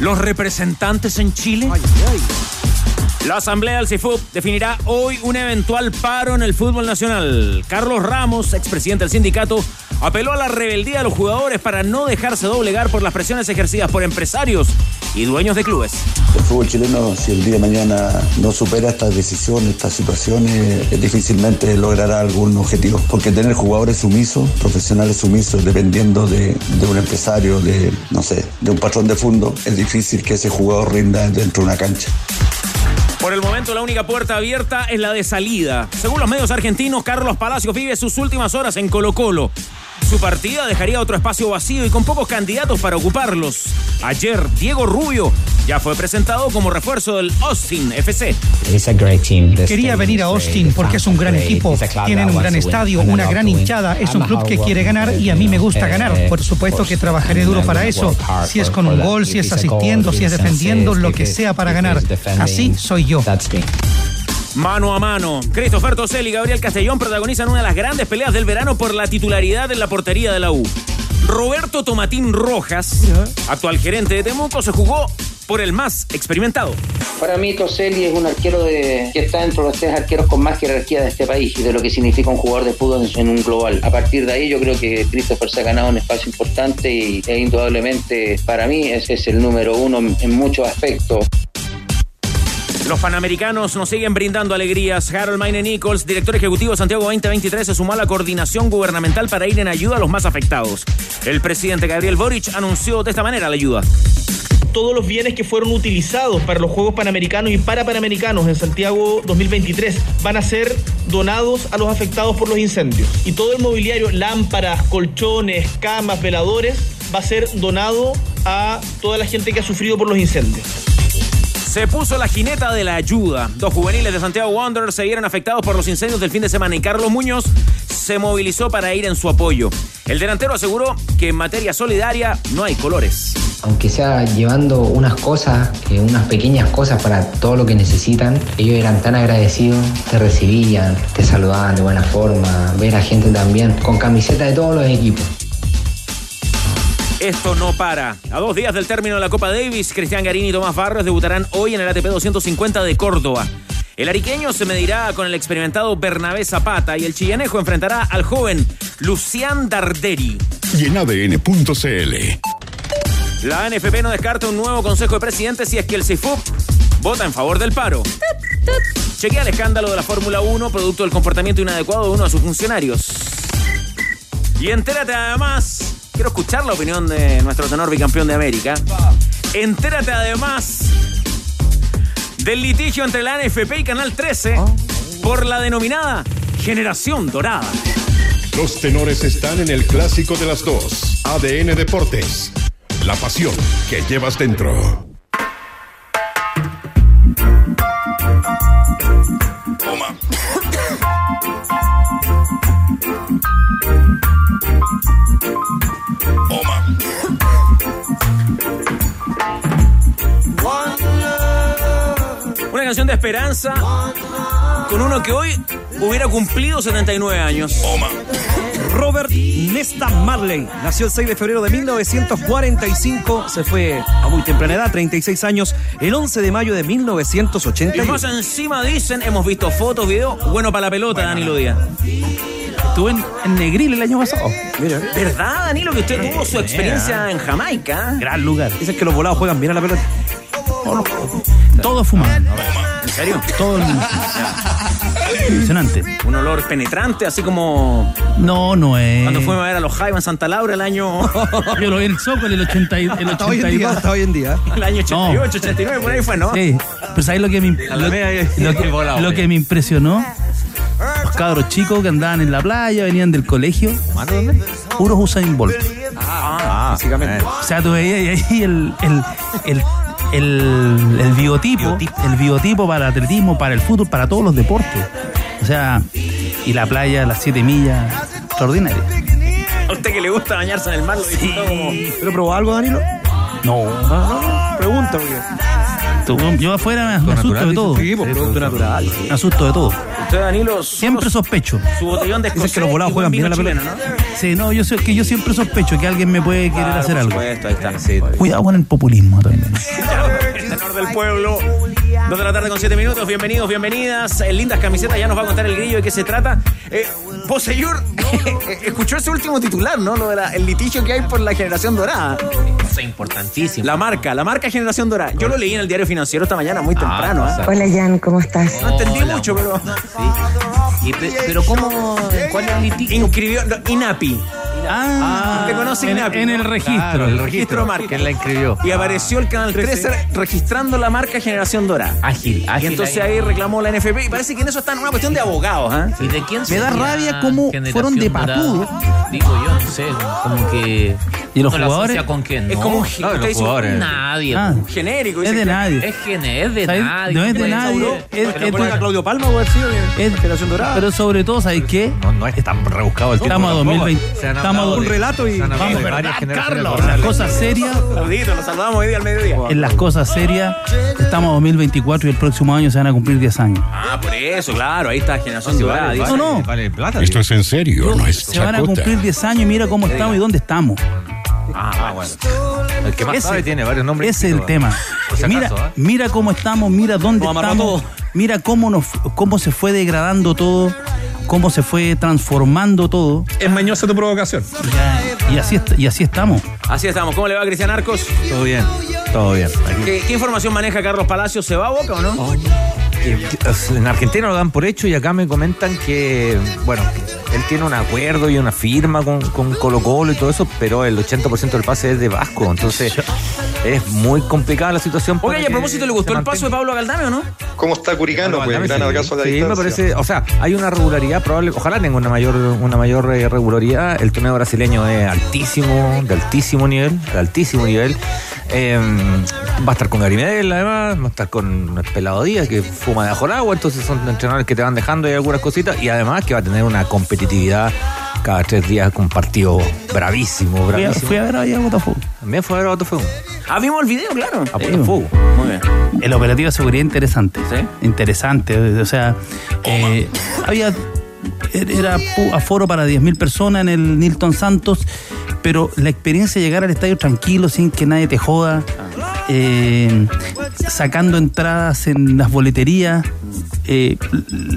los representantes en Chile? La Asamblea del CIFUB definirá hoy un eventual paro en el fútbol nacional. Carlos Ramos, expresidente del sindicato, apeló a la rebeldía de los jugadores para no dejarse doblegar por las presiones ejercidas por empresarios y dueños de clubes. El fútbol chileno, si el día de mañana no supera estas decisiones, estas situaciones, difícilmente logrará algún objetivo. Porque tener jugadores sumisos, profesionales sumisos, dependiendo de, de un empresario, de, no sé, de un patrón de fondo, es difícil que ese jugador rinda dentro de una cancha. Por el momento, la única puerta abierta es la de salida. Según los medios argentinos, Carlos Palacios vive sus últimas horas en Colo-Colo. Su partida dejaría otro espacio vacío y con pocos candidatos para ocuparlos. Ayer, Diego Rubio ya fue presentado como refuerzo del Austin FC. Quería venir a Austin porque es un gran equipo. Tienen un gran estadio, una gran hinchada. Es un club que quiere ganar y a mí me gusta ganar. Por supuesto que trabajaré duro para eso. Si es con un gol, si es asistiendo, si es defendiendo, lo que sea para ganar. Así soy yo. Mano a mano. Christopher Tosel y Gabriel Castellón protagonizan una de las grandes peleas del verano por la titularidad en la portería de la U. Roberto Tomatín Rojas, actual gerente de Temuco, se jugó por el más experimentado. Para mí Toselli es un arquero de, que está dentro de los tres arqueros con más jerarquía de este país y de lo que significa un jugador de fútbol en un global. A partir de ahí yo creo que Christopher se ha ganado un espacio importante y e indudablemente para mí es, es el número uno en muchos aspectos. Los panamericanos nos siguen brindando alegrías. Harold Maine Nichols, director ejecutivo Santiago 2023, se sumó a la coordinación gubernamental para ir en ayuda a los más afectados. El presidente Gabriel Boric anunció de esta manera la ayuda todos los bienes que fueron utilizados para los Juegos Panamericanos y para Panamericanos en Santiago 2023 van a ser donados a los afectados por los incendios. Y todo el mobiliario, lámparas, colchones, camas, veladores, va a ser donado a toda la gente que ha sufrido por los incendios. Se puso la jineta de la ayuda. Dos juveniles de Santiago Wanderers se vieron afectados por los incendios del fin de semana y Carlos Muñoz se movilizó para ir en su apoyo. El delantero aseguró que en materia solidaria no hay colores. Aunque sea llevando unas cosas, unas pequeñas cosas para todo lo que necesitan, ellos eran tan agradecidos, te recibían, te saludaban de buena forma, ver a gente también con camiseta de todos los equipos. Esto no para. A dos días del término de la Copa Davis, Cristian Garín y Tomás Barros debutarán hoy en el ATP 250 de Córdoba. El ariqueño se medirá con el experimentado Bernabé Zapata y el chillanejo enfrentará al joven Lucián Darderi. Y en ADN.cl. La NFP no descarta un nuevo consejo de presidentes si es que el CIFUP vota en favor del paro. Chequea el escándalo de la Fórmula 1, producto del comportamiento inadecuado de uno de sus funcionarios. Y entérate además Quiero escuchar la opinión de nuestro tenor bicampeón de América. Entérate además del litigio entre la NFP y Canal 13 por la denominada Generación Dorada. Los tenores están en el clásico de las dos. ADN Deportes. La pasión que llevas dentro. Canción de esperanza con uno que hoy hubiera cumplido 79 años. Robert Nesta Marley nació el 6 de febrero de 1945, se fue a muy temprana edad, 36 años, el 11 de mayo de 1980. Y más encima dicen, hemos visto fotos, videos, bueno para la pelota, Danilo Díaz. Estuve en, en, Negril el año pasado. ¿Verdad, Danilo, que usted tuvo su experiencia en Jamaica? Gran lugar. Dicen que los volados juegan bien a la pelota. Todo fumado. ¿En serio? Todo Impresionante. Un olor penetrante, así como. No, no es. Cuando fuimos a ver a los Jaiba en Santa Laura el año. Yo lo vi en el Zócalo el 80 el 82. Hasta hoy en día. Hasta hoy en día. El año 88, 89, por ahí fue, ¿no? Sí. Pero ¿sabes lo que me, lo, lo que, lo que me impresionó? Los cabros chicos que andaban en la playa, venían del colegio. dónde? Puros Usain Bolt. Ah, básicamente. O sea, tú veías ahí el, el, el el, el biotipo, el biotipo para el atletismo, para el fútbol, para todos los deportes. O sea, y la playa, las siete millas, extraordinaria. A usted que le gusta bañarse en el mar, lo disfrutó como. ¿Pero probó algo, Danilo? No, No, no, pregunta, porque. yo afuera me, asusto de todo. Sí, pues, producto natural. sí. Me asusto de todo. Usted, Danilo, Siempre sospecho. su botellón de Dicen que los escocés volados juegan bien a la pelota. chileno, ¿no? Sí, no, yo sé que yo siempre sospecho que alguien me puede querer Claro, hacer algo. supuesto, ahí está. Cuidado con el populismo también. El tenor del pueblo. Dos de la tarde con siete minutos. Bienvenidos, bienvenidas. Eh, lindas camisetas. Ya nos va a contar el grillo de qué se trata. Eh, Poseyur, escuchó ese último titular, ¿no? Lo del litigio que hay por la generación dorada. Eso es importantísimo. La marca, la marca generación dorada. Yo lo leí en el diario financiero esta mañana muy temprano. ¿eh? Hola Jan, ¿cómo estás? No entendí mucho, pero. Y pero ¿cómo? ¿Cuál es el litigio? Inscribió. no, INAPI. Ah, ¿Te conoce en, INAPI? en el registro. Claro, el registro. marca. ¿Quién la inscribió? Y apareció el canal 13 registrando la marca Generación Dorada. Ágil, Y ágil. entonces ahí reclamó la NFP y parece que en eso está en una cuestión de abogados, ¿ah? ¿Y de quién Me da rabia cómo fueron de patudo. Digo yo, no sé, como que... ¿Y los ¿no la jugadores? con quién? Es como un, no, usted los jugadores. Nadie. Ah, un genérico. es de nadie. Es que es de nadie. No es de Pues, nadie. Es, es- Claudio Palma, de es- Generación Dorada. pero sobre todo, ¿sabes qué? No, no es tan rebuscado el tipo. Estamos a tampoco. 2020. Se han Estamos a un de- relato y vamos, de ¿verdad, varias generaciones Carlos? dorales. Las cosas serias, Saudito, lo saludamos hoy día al mediodía. en las cosas serias, estamos a 2024 y el próximo año se van a cumplir 10 años. Ah, por eso, claro, ahí está Generación Dorada. vale. No, no. vale, vale plata. Esto es en serio, no es Se van a cumplir 10 años y mira cómo estamos y dónde estamos. Ah, bueno. El que más Ese- sabe tiene varios nombres. Ese es el tema. Por si Mira, acaso, ¿eh? mira cómo estamos, mira dónde estamos, todo. mira cómo nos, cómo se fue degradando todo, cómo se fue transformando todo. Es mañosa tu provocación. Y así, y así estamos. Así estamos. ¿Cómo le va, Cristian Arcos? Todo bien, todo bien. ¿Qué, qué información maneja Carlos Palacios? ¿Se va a Boca o no? que- en Argentina lo dan por hecho y acá me comentan que, bueno, él tiene un acuerdo y una firma con, con Colo Colo y todo eso, pero el 80% del pase es de Vasco, entonces es muy complicada la situación. Oye, y a propósito, ¿le gustó el paso de. Pablo Galdame o no? ¿Cómo está Curicano? Pues gran sí. abrazo a la Sí, me parece, o sea, hay una regularidad probable, ojalá tenga una mayor, una mayor eh, regularidad. El torneo brasileño es altísimo, de altísimo nivel, de altísimo nivel. Eh, va a estar con Gary Medel, además, va a estar con el Pelado Díaz, que fuma de el agua, entonces son entrenadores que te van dejando y algunas cositas, y además que va a tener una competitividad cada tres días con un partido bravísimo, Fui a, bravísimo. fui a ver ahí a Botafogo. También fue a ver a Botafogo. Ah, vimos el video, claro. A Botafogo. Muy bien. El operativo de seguridad interesante. ¿Sí? Interesante. O sea, eh, había. Era aforo para 10.000 personas en el Nilton Santos, pero la experiencia de llegar al estadio tranquilo, sin que nadie te joda, eh, sacando entradas en las boleterías, eh,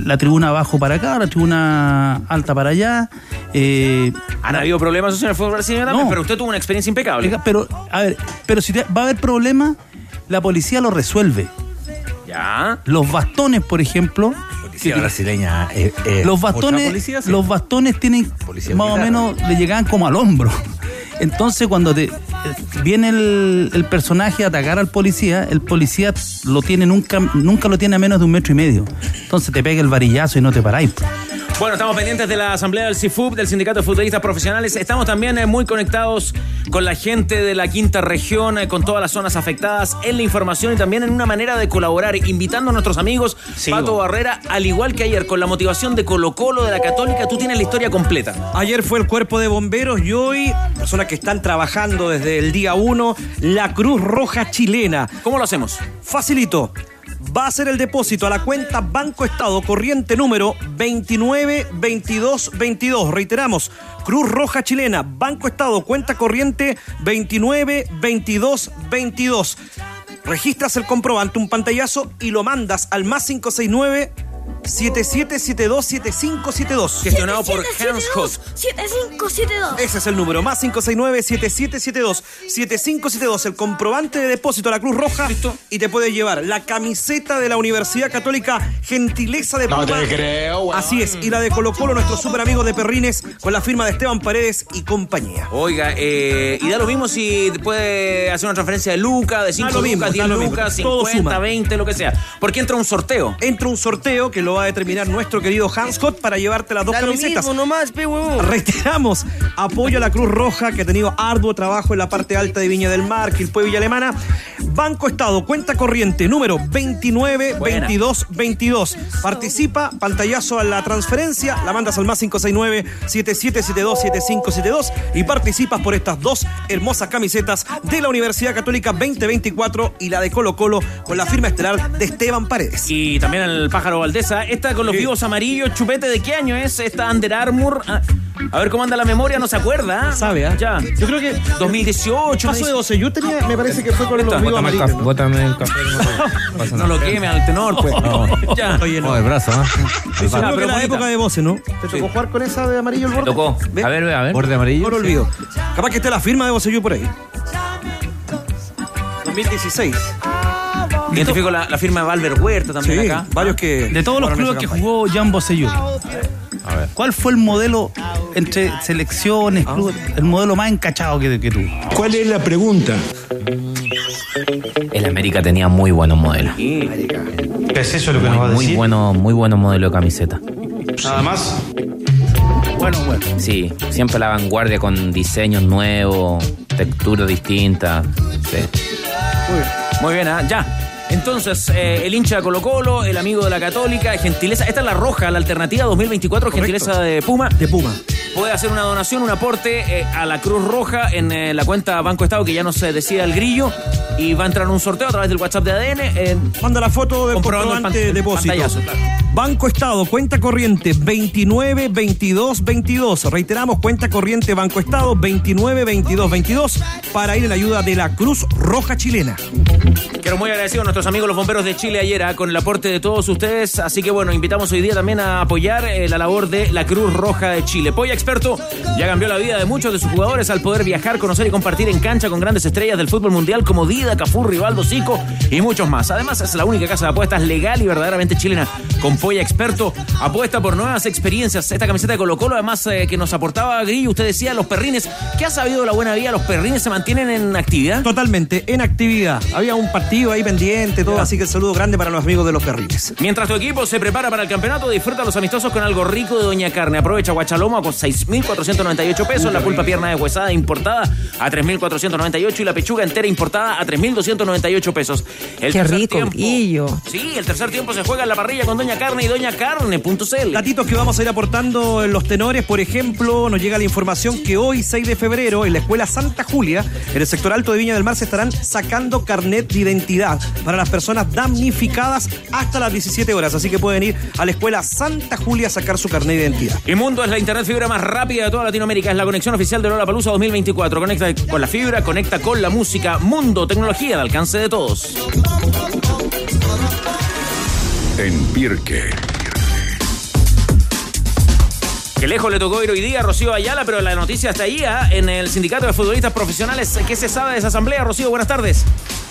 la tribuna abajo para acá, la tribuna alta para allá. eh, Han habido problemas en el fútbol brasileño No. pero usted tuvo una experiencia impecable. pero, a ver, pero si te- va a haber problemas, la policía lo resuelve. Ya. Los bastones, por ejemplo, Policía brasileña. eh, eh, los bastones, policía, sí. los bastones tienen Policía más o menos le llegaban como al hombro. Entonces cuando te viene el, el personaje a atacar al policía, el policía lo tiene nunca, nunca lo tiene a menos de un metro y medio. Entonces te pega el varillazo y no te paráis. Bueno, estamos pendientes de la asamblea del CIFUP, del Sindicato de Futbolistas Profesionales. Estamos también eh, muy conectados con la gente de la quinta región, eh, con todas las zonas afectadas, en la información y también en una manera de colaborar, invitando a nuestros amigos, Pato Barrera, al igual que ayer, con la motivación de Colo Colo, de la Católica, tú tienes la historia completa. Ayer fue el cuerpo de bomberos y hoy personas que están trabajando desde el día 1, la Cruz Roja chilena. ¿Cómo lo hacemos? Facilito. Va a ser el depósito a la cuenta Banco Estado corriente número 292222. Reiteramos, Cruz Roja Chilena, Banco Estado, cuenta corriente 292222. Registras el comprobante, un pantallazo y lo mandas al más 569 77727572. Gestionado por Hans Hoff. 7572. Ese es el número, más 569-7772-7572. El comprobante de depósito a la Cruz Roja. Y te puede llevar la camiseta de la Universidad Católica Gentileza de No Puma. te creo, weón. Así es. Y la de Colo Colo, nuestro super amigo de Perrines, con la firma de Esteban Paredes y compañía. Oiga, eh, y da lo mismo si puede hacer una transferencia de Luca, de 5 Da lo mismo, lucas, 10 da lo mismo. lucas, Todo 50, suma. 20, lo que sea. Porque entra un sorteo. Entra un sorteo que lo va a determinar nuestro querido Hans Scott para llevarte las dos Da lo camisetas. mismo nomás, pe. Reiteramos apoyo a la Cruz Roja que ha tenido arduo trabajo en la parte alta de Viña del Mar, Quilpue Villa Alemana. Banco Estado, cuenta corriente número 292222. Participa, pantallazo a la transferencia, la mandas al más 569-7772-7572 y participas por estas dos hermosas camisetas de la Universidad Católica 2024 y la de Colo Colo con la firma estelar de Esteban Paredes. Y también el pájaro Esta con los vivos amarillos, chupete, ¿de qué año es? Esta Under Armour. Ah, a ver cómo anda la memoria, no se acuerda. ¿ah? Sabe, ¿ah? Ya. Yo creo que 2018. Paso de 12. Yo tenía, me parece que fue con los Esta, vivos Bótame el amarillos. café. Bótame el café. No, pasa No nada. lo queme al tenor, pues. No. Ya. Oye, no. Oh, el brazo, ¿ah? Yo creo que pero la bonita. época de voces, ¿no? ¿Te tocó jugar con esa de amarillo el borde? Tocó. ¿Ve? A ver, a ver. Borde amarillo. No lo olvido. Capaz que esté la firma de Bocellú por ahí. 2016. Identifico la, la firma de Valver Huerta también Sí, acá. varios que. De todos los clubes que jugó Jan Bosellur, A ver. ¿cuál fue el modelo entre selecciones, clubes, el modelo más encachado que, que tuvo? ¿Cuál es la pregunta? El América tenía muy buenos modelos. ¿Qué es eso lo que nos va a Muy decir? bueno, muy buenos modelos de camiseta. Nada más. Bueno, bueno. Sí, siempre la vanguardia con diseños nuevos, texturas distintas. Sí. Muy bien, ah, ya. Entonces, eh, el hincha de Colo Colo, el amigo de la Católica, gentileza. Esta es la roja, la alternativa 2024, gentileza de Puma. De Puma. Puede hacer una donación, un aporte eh, a la Cruz Roja en eh, la cuenta Banco Estado, que ya no se decida el grillo. Y va a entrar en un sorteo a través del WhatsApp de ADN. eh, Manda la foto del comprobante de depósito. claro. Banco Estado, cuenta corriente 29 22 22. Reiteramos, cuenta corriente Banco Estado 29 22 22 para ir en ayuda de la Cruz Roja Chilena. Quiero muy agradecido a nuestros amigos los bomberos de Chile ayer ah, con el aporte de todos ustedes. Así que bueno, invitamos hoy día también a apoyar la labor de la Cruz Roja de Chile. Polla Experto ya cambió la vida de muchos de sus jugadores al poder viajar, conocer y compartir en cancha con grandes estrellas del fútbol mundial como Dida, Cafú, Rivaldo, Zico y muchos más. Además, es la única casa de apuestas legal y verdaderamente chilena con Polla Experto. Apuesta por nuevas experiencias. Esta camiseta de Colo Colo, además eh, que nos aportaba Grillo, usted decía, los perrines. ¿Qué ha sabido la buena vida? ¿Los perrines se mantienen en actividad? Totalmente, en actividad. Había un partido ahí pendiente, todo, así que el saludo grande para los amigos de los perrines. Mientras tu equipo se prepara para el campeonato, disfruta los amistosos con algo rico de Doña Carne. Aprovecha Guachalomo con 6.498 pesos, la pulpa pierna de huesada importada a 3.498 y la pechuga entera importada a 3.298 pesos. El Qué rico, tiempo- Guillo. Sí, el tercer tiempo se juega en la parrilla con Doña Carne y Doña Carne.cl. Datitos que vamos a ir aportando en los tenores, por ejemplo, nos llega la información que hoy, 6 de febrero, en la Escuela Santa Julia, en el sector alto de Viña del Mar, se estarán sacando carnet de identidad para las personas damnificadas hasta las 17 horas. Así que pueden ir a la Escuela Santa Julia a sacar su carnet de identidad. Y Mundo es la internet fibra más rápida de toda Latinoamérica. Es la conexión oficial de Lola Palusa 2024. Conecta con la fibra, conecta con la música. Mundo, tecnología al alcance de todos. En Pirque. Que lejos le tocó ir hoy día a Rocío Ayala, pero la noticia está ahí, ¿ah? en el Sindicato de Futbolistas Profesionales. ¿Qué se sabe de esa asamblea? Rocío, buenas tardes.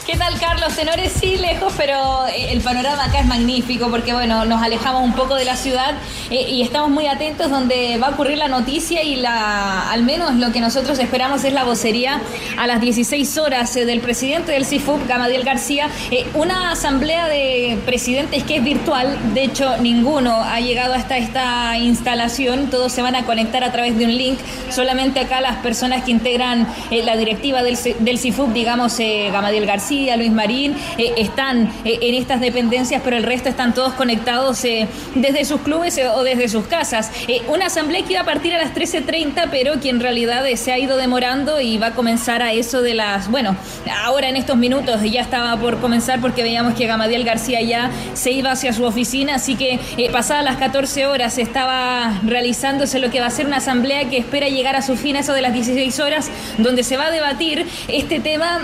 ¿Qué tal, Carlos? Tenores sí lejos, pero eh, el panorama acá es magnífico porque, bueno, nos alejamos un poco de la ciudad eh, y estamos muy atentos donde va a ocurrir la noticia y la, al menos lo que nosotros esperamos es la vocería a las 16 horas eh, del presidente del CIFUP, Gamadiel García. Una asamblea de presidentes que es virtual, de hecho, ninguno ha llegado hasta esta instalación, todos se van a conectar a través de un link, solamente acá las personas que integran la directiva del, del CIFUP, digamos, Gamadiel García, Luis Marín, eh, están eh, en estas dependencias, pero el resto están todos conectados eh, desde sus clubes o desde sus casas. Una asamblea que iba a partir a las 13.30, pero que en realidad se ha ido demorando y va a comenzar a eso de las, bueno, ahora en estos minutos ya estaba por comenzar porque veíamos que Gamadiel García ya se iba hacia su oficina, así que pasadas las 14 horas estaba realizándose lo que va a ser una asamblea que espera llegar a su fin a eso de las 16 horas, donde se va a debatir este tema,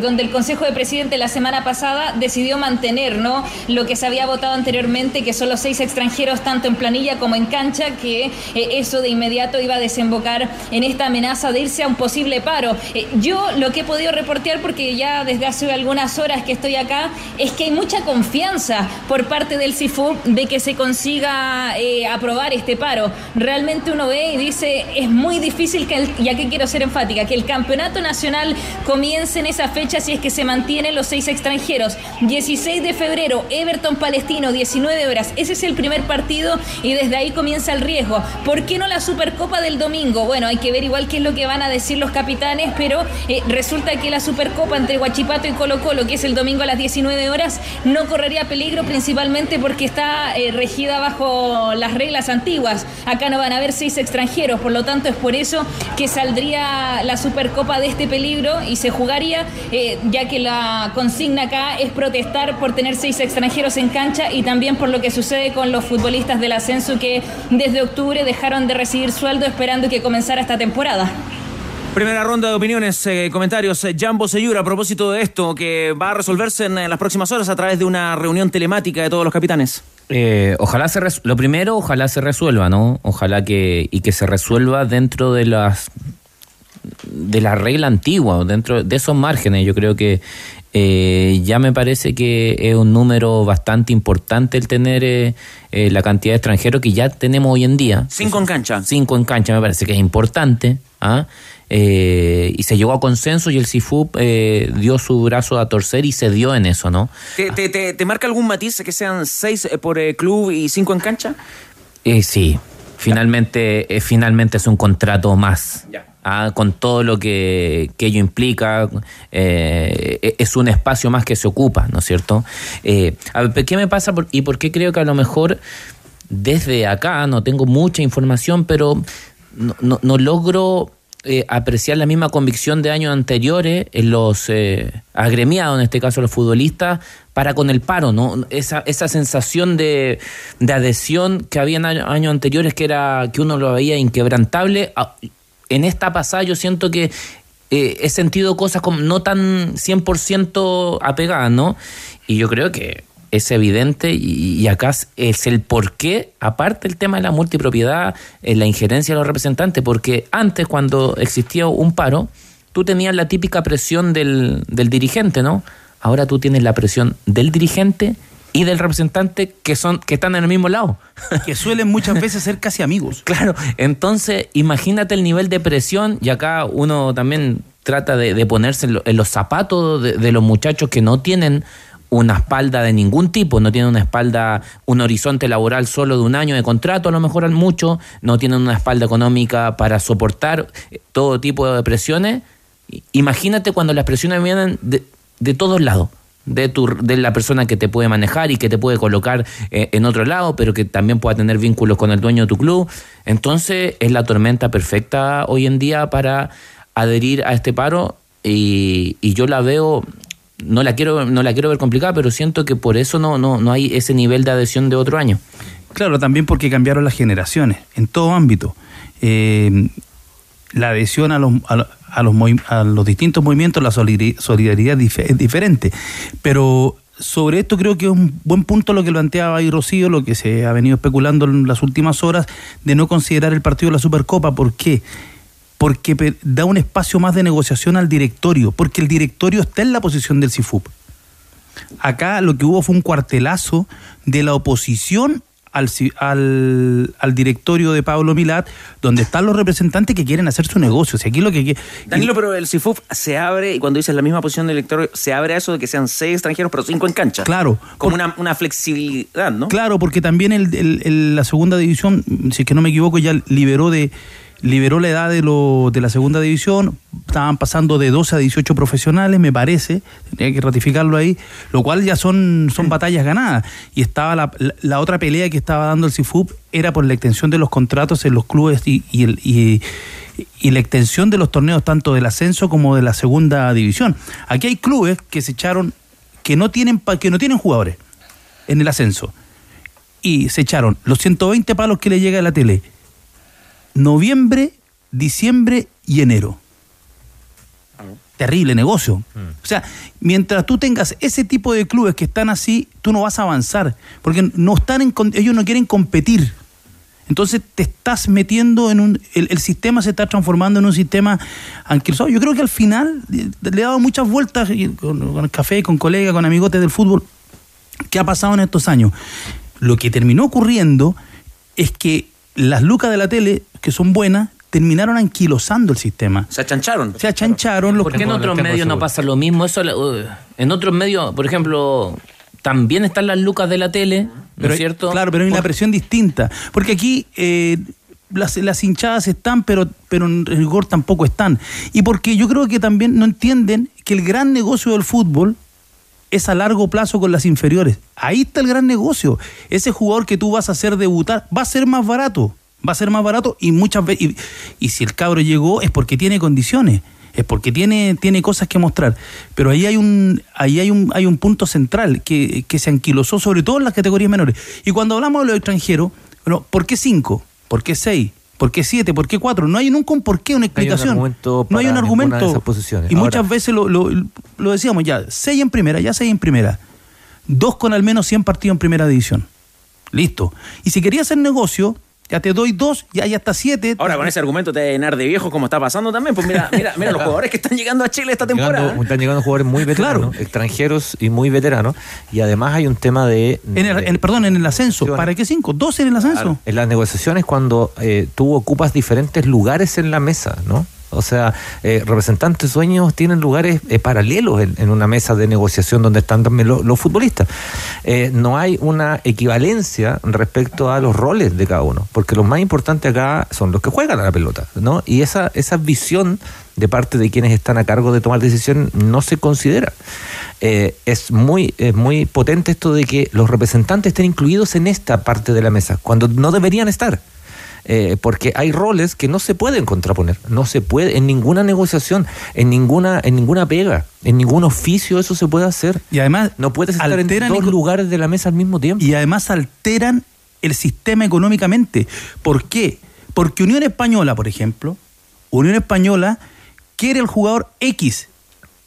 donde el Consejo de Presidente la semana pasada decidió mantener ¿no? lo que se había votado anteriormente, que son los seis extranjeros tanto en planilla como en cancha, que eh, eso de inmediato iba a desembocar en esta amenaza de irse a un posible paro. Eh, yo lo que he podido reportear, porque ya desde hace algunas horas que estoy acá, es que hay mucha confianza por parte del CIFU de que se consiga eh, aprobar este paro. Realmente uno ve y dice, es muy difícil que, el- ya que quiero ser enfática, que el campeonato nacional comience en esa fecha si es que se mantiene mantienen los seis extranjeros. 16 de febrero, Everton Palestino, 19 horas. Ese es el primer partido y desde ahí comienza el riesgo. ¿Por qué no la Supercopa del domingo? Bueno, hay que ver igual qué es lo que van a decir los capitanes, pero eh, resulta que la Supercopa entre Huachipato y Colo Colo, que es el domingo a las 19 horas, no correría peligro principalmente porque está eh, regida bajo las reglas antiguas. Acá no van a haber seis extranjeros, por lo tanto es por eso que saldría la Supercopa de este peligro y se jugaría, eh, ya que la consigna acá es protestar por tener seis extranjeros en cancha y también por lo que sucede con los futbolistas del ascenso que desde octubre dejaron de recibir sueldo esperando que comenzara esta temporada. Primera ronda de opiniones, eh, comentarios. Eh, Jambo Seyura, a propósito de esto, que va a resolverse en, las próximas horas a través de una reunión telemática de todos los capitanes. Eh, ojalá se lo primero, ojalá se resuelva, ¿no? Ojalá que y que se resuelva dentro de las de la regla antigua, dentro de esos márgenes. Yo creo que eh, ya me parece que es un número bastante importante el tener eh, eh, la cantidad de extranjeros que ya tenemos hoy en día. Cinco en cancha. Cinco en cancha me parece que es importante. ¿ah? y se llegó a consenso y el CIFUP dio su brazo a torcer y se dio en eso, ¿no? ¿Te, te, marca algún matiz que sean seis por club y cinco en cancha? sí, finalmente, finalmente es un contrato más. Ya. Ah, con todo lo que, ello implica, eh, es un espacio más que se ocupa, ¿no es cierto? Eh, ¿Qué me pasa y por qué creo que a lo mejor desde acá no tengo mucha información, pero no, logro eh, apreciar la misma convicción de años anteriores en los agremiados, en este caso los futbolistas, para con el paro, ¿no? Esa, esa sensación de, adhesión que había en años anteriores que era que uno lo veía inquebrantable en esta pasada yo siento que eh, he sentido cosas como no tan 100% apegadas, ¿no? Y yo creo que es evidente y, acá es el por qué, aparte el tema de la multipropiedad, eh, la injerencia de los representantes, porque antes cuando existía un paro, tú tenías la típica presión del, del dirigente, ¿no? Ahora tú tienes la presión del dirigente y del representante que son que están en el mismo lado. Que suelen muchas veces ser casi amigos. Claro, entonces imagínate el nivel de presión y acá uno también trata de, ponerse en, los zapatos de, los muchachos que no tienen una espalda de ningún tipo, no tienen una espalda, un horizonte laboral solo de un año de contrato, a lo mejor al mucho, no tienen una espalda económica para soportar todo tipo de presiones. Imagínate cuando las presiones vienen de, de todos lados de, tu, de la persona que te puede manejar y que te puede colocar eh, en otro lado, pero que también pueda tener vínculos con el dueño de tu club. Entonces es la tormenta perfecta hoy en día para adherir a este paro y, yo la veo, no la quiero, no la quiero ver complicada, pero siento que por eso no, no, no hay ese nivel de adhesión de otro año. Claro, también porque cambiaron las generaciones en todo ámbito. Eh, la adhesión a los, los, a los distintos movimientos, la solidaridad es diferente. Pero sobre esto creo que es un buen punto lo que planteaba ahí Rocío, lo que se ha venido especulando en las últimas horas, de no considerar el partido de la Supercopa. ¿Por qué? Porque da un espacio más de negociación al directorio, porque el directorio está en la posición del CIFUP. Acá lo que hubo fue un cuartelazo de la oposición al, al, al, directorio de Pablo Milat, donde están los representantes que quieren hacer su negocio. O aquí lo que, Danilo, pero el CIFUF se abre, y cuando dices la misma posición del directorio, se abre a eso de que sean seis extranjeros, pero cinco en cancha. Claro. Como una, una, flexibilidad, ¿no? Claro, porque también el, la segunda división, si es que no me equivoco, ya liberó de liberó la edad de, lo, de la segunda división, estaban pasando de 12 a 18 profesionales, me parece, tenía que ratificarlo ahí, lo cual ya son, son batallas ganadas. Y estaba la, la, otra pelea que estaba dando el CIFUP era por la extensión de los contratos en los clubes y, y, el, y, y la extensión de los torneos tanto del ascenso como de la segunda división. Aquí hay clubes que se echaron, que no tienen, que no tienen jugadores en el ascenso. Y se echaron los 120 palos que le llega a la tele noviembre, diciembre y enero. Terrible negocio. Mm. O sea, mientras tú tengas ese tipo de clubes que están así, tú no vas a avanzar, porque no están en, ellos no quieren competir. Entonces te estás metiendo en un. El, sistema se está transformando en un sistema anquilosado. Yo creo que al final le he dado muchas vueltas con, con el café, con colegas, con amigotes del fútbol. ¿Qué ha pasado en estos años? Lo que terminó ocurriendo es que las lucas de la tele, que son buenas, terminaron anquilosando el sistema. Se achancharon. Se achancharon. Los ¿Por qué en otros medios no pasa lo mismo? Eso, uh, en otros medios, por ejemplo, también están las lucas de la tele, ¿no Pero es hay- cierto? Claro, pero hay una presión distinta. Porque aquí eh, las, las hinchadas están, pero, pero en rigor tampoco están. Y porque yo creo que también no entienden que el gran negocio del fútbol es a largo plazo con las inferiores. Ahí está el gran negocio. Ese jugador que tú vas a hacer debutar va a ser más barato. Va a ser más barato y muchas veces. Y, si el cabro llegó es porque tiene condiciones. Es porque tiene, tiene cosas que mostrar. Pero ahí hay un, ahí hay un, hay un punto central que, que se anquilosó, sobre todo en las categorías menores. Y cuando hablamos de los extranjeros, bueno, ¿por qué cinco? ¿Por qué seis? ¿Por qué siete? ¿Por qué cuatro? No hay nunca un por qué, una No hay un explicación. argumento no hay un argumento. de esas posiciones. Y Ahora- muchas veces lo, lo, lo decíamos ya, seis en primera, ya seis en primera. Dos con al menos 100 partidos en primera división. Listo. Y si querías hacer negocio, ya te doy dos, ya, ya hasta siete. Ahora con ese argumento te va a llenar de viejos como está pasando también. Pues mira, mira, mira los jugadores que están llegando a Chile esta temporada. Llegando- están llegando jugadores muy veteranos, extranjeros y muy veteranos. Y además hay un tema de. En el, en- perdón, en el ascenso. ¿Para qué cinco? Dos en el ascenso. Claro, en las negociaciones cuando eh, tú ocupas diferentes lugares en la mesa, ¿no? O sea, eh, representantes dueños tienen lugares eh, paralelos en, una mesa de negociación donde están también lo- los futbolistas. Eh, no hay una equivalencia respecto a los roles de cada uno, porque lo más importante acá son los que juegan a la pelota, ¿no? Y esa, esa visión de parte de quienes están a cargo de tomar decisiones no se considera. Eh, es muy, es muy potente esto de que los representantes estén incluidos en esta parte de la mesa, cuando no deberían estar. Eh, porque hay roles que no se pueden contraponer, no se puede en ninguna negociación, en ninguna, en ninguna pega, en ningún oficio eso se puede hacer. Y además no puedes estar en dos lugares de la mesa al mismo tiempo. Y además alteran el sistema económicamente. ¿Por qué? Porque Unión Española, por ejemplo, Unión Española quiere el jugador X.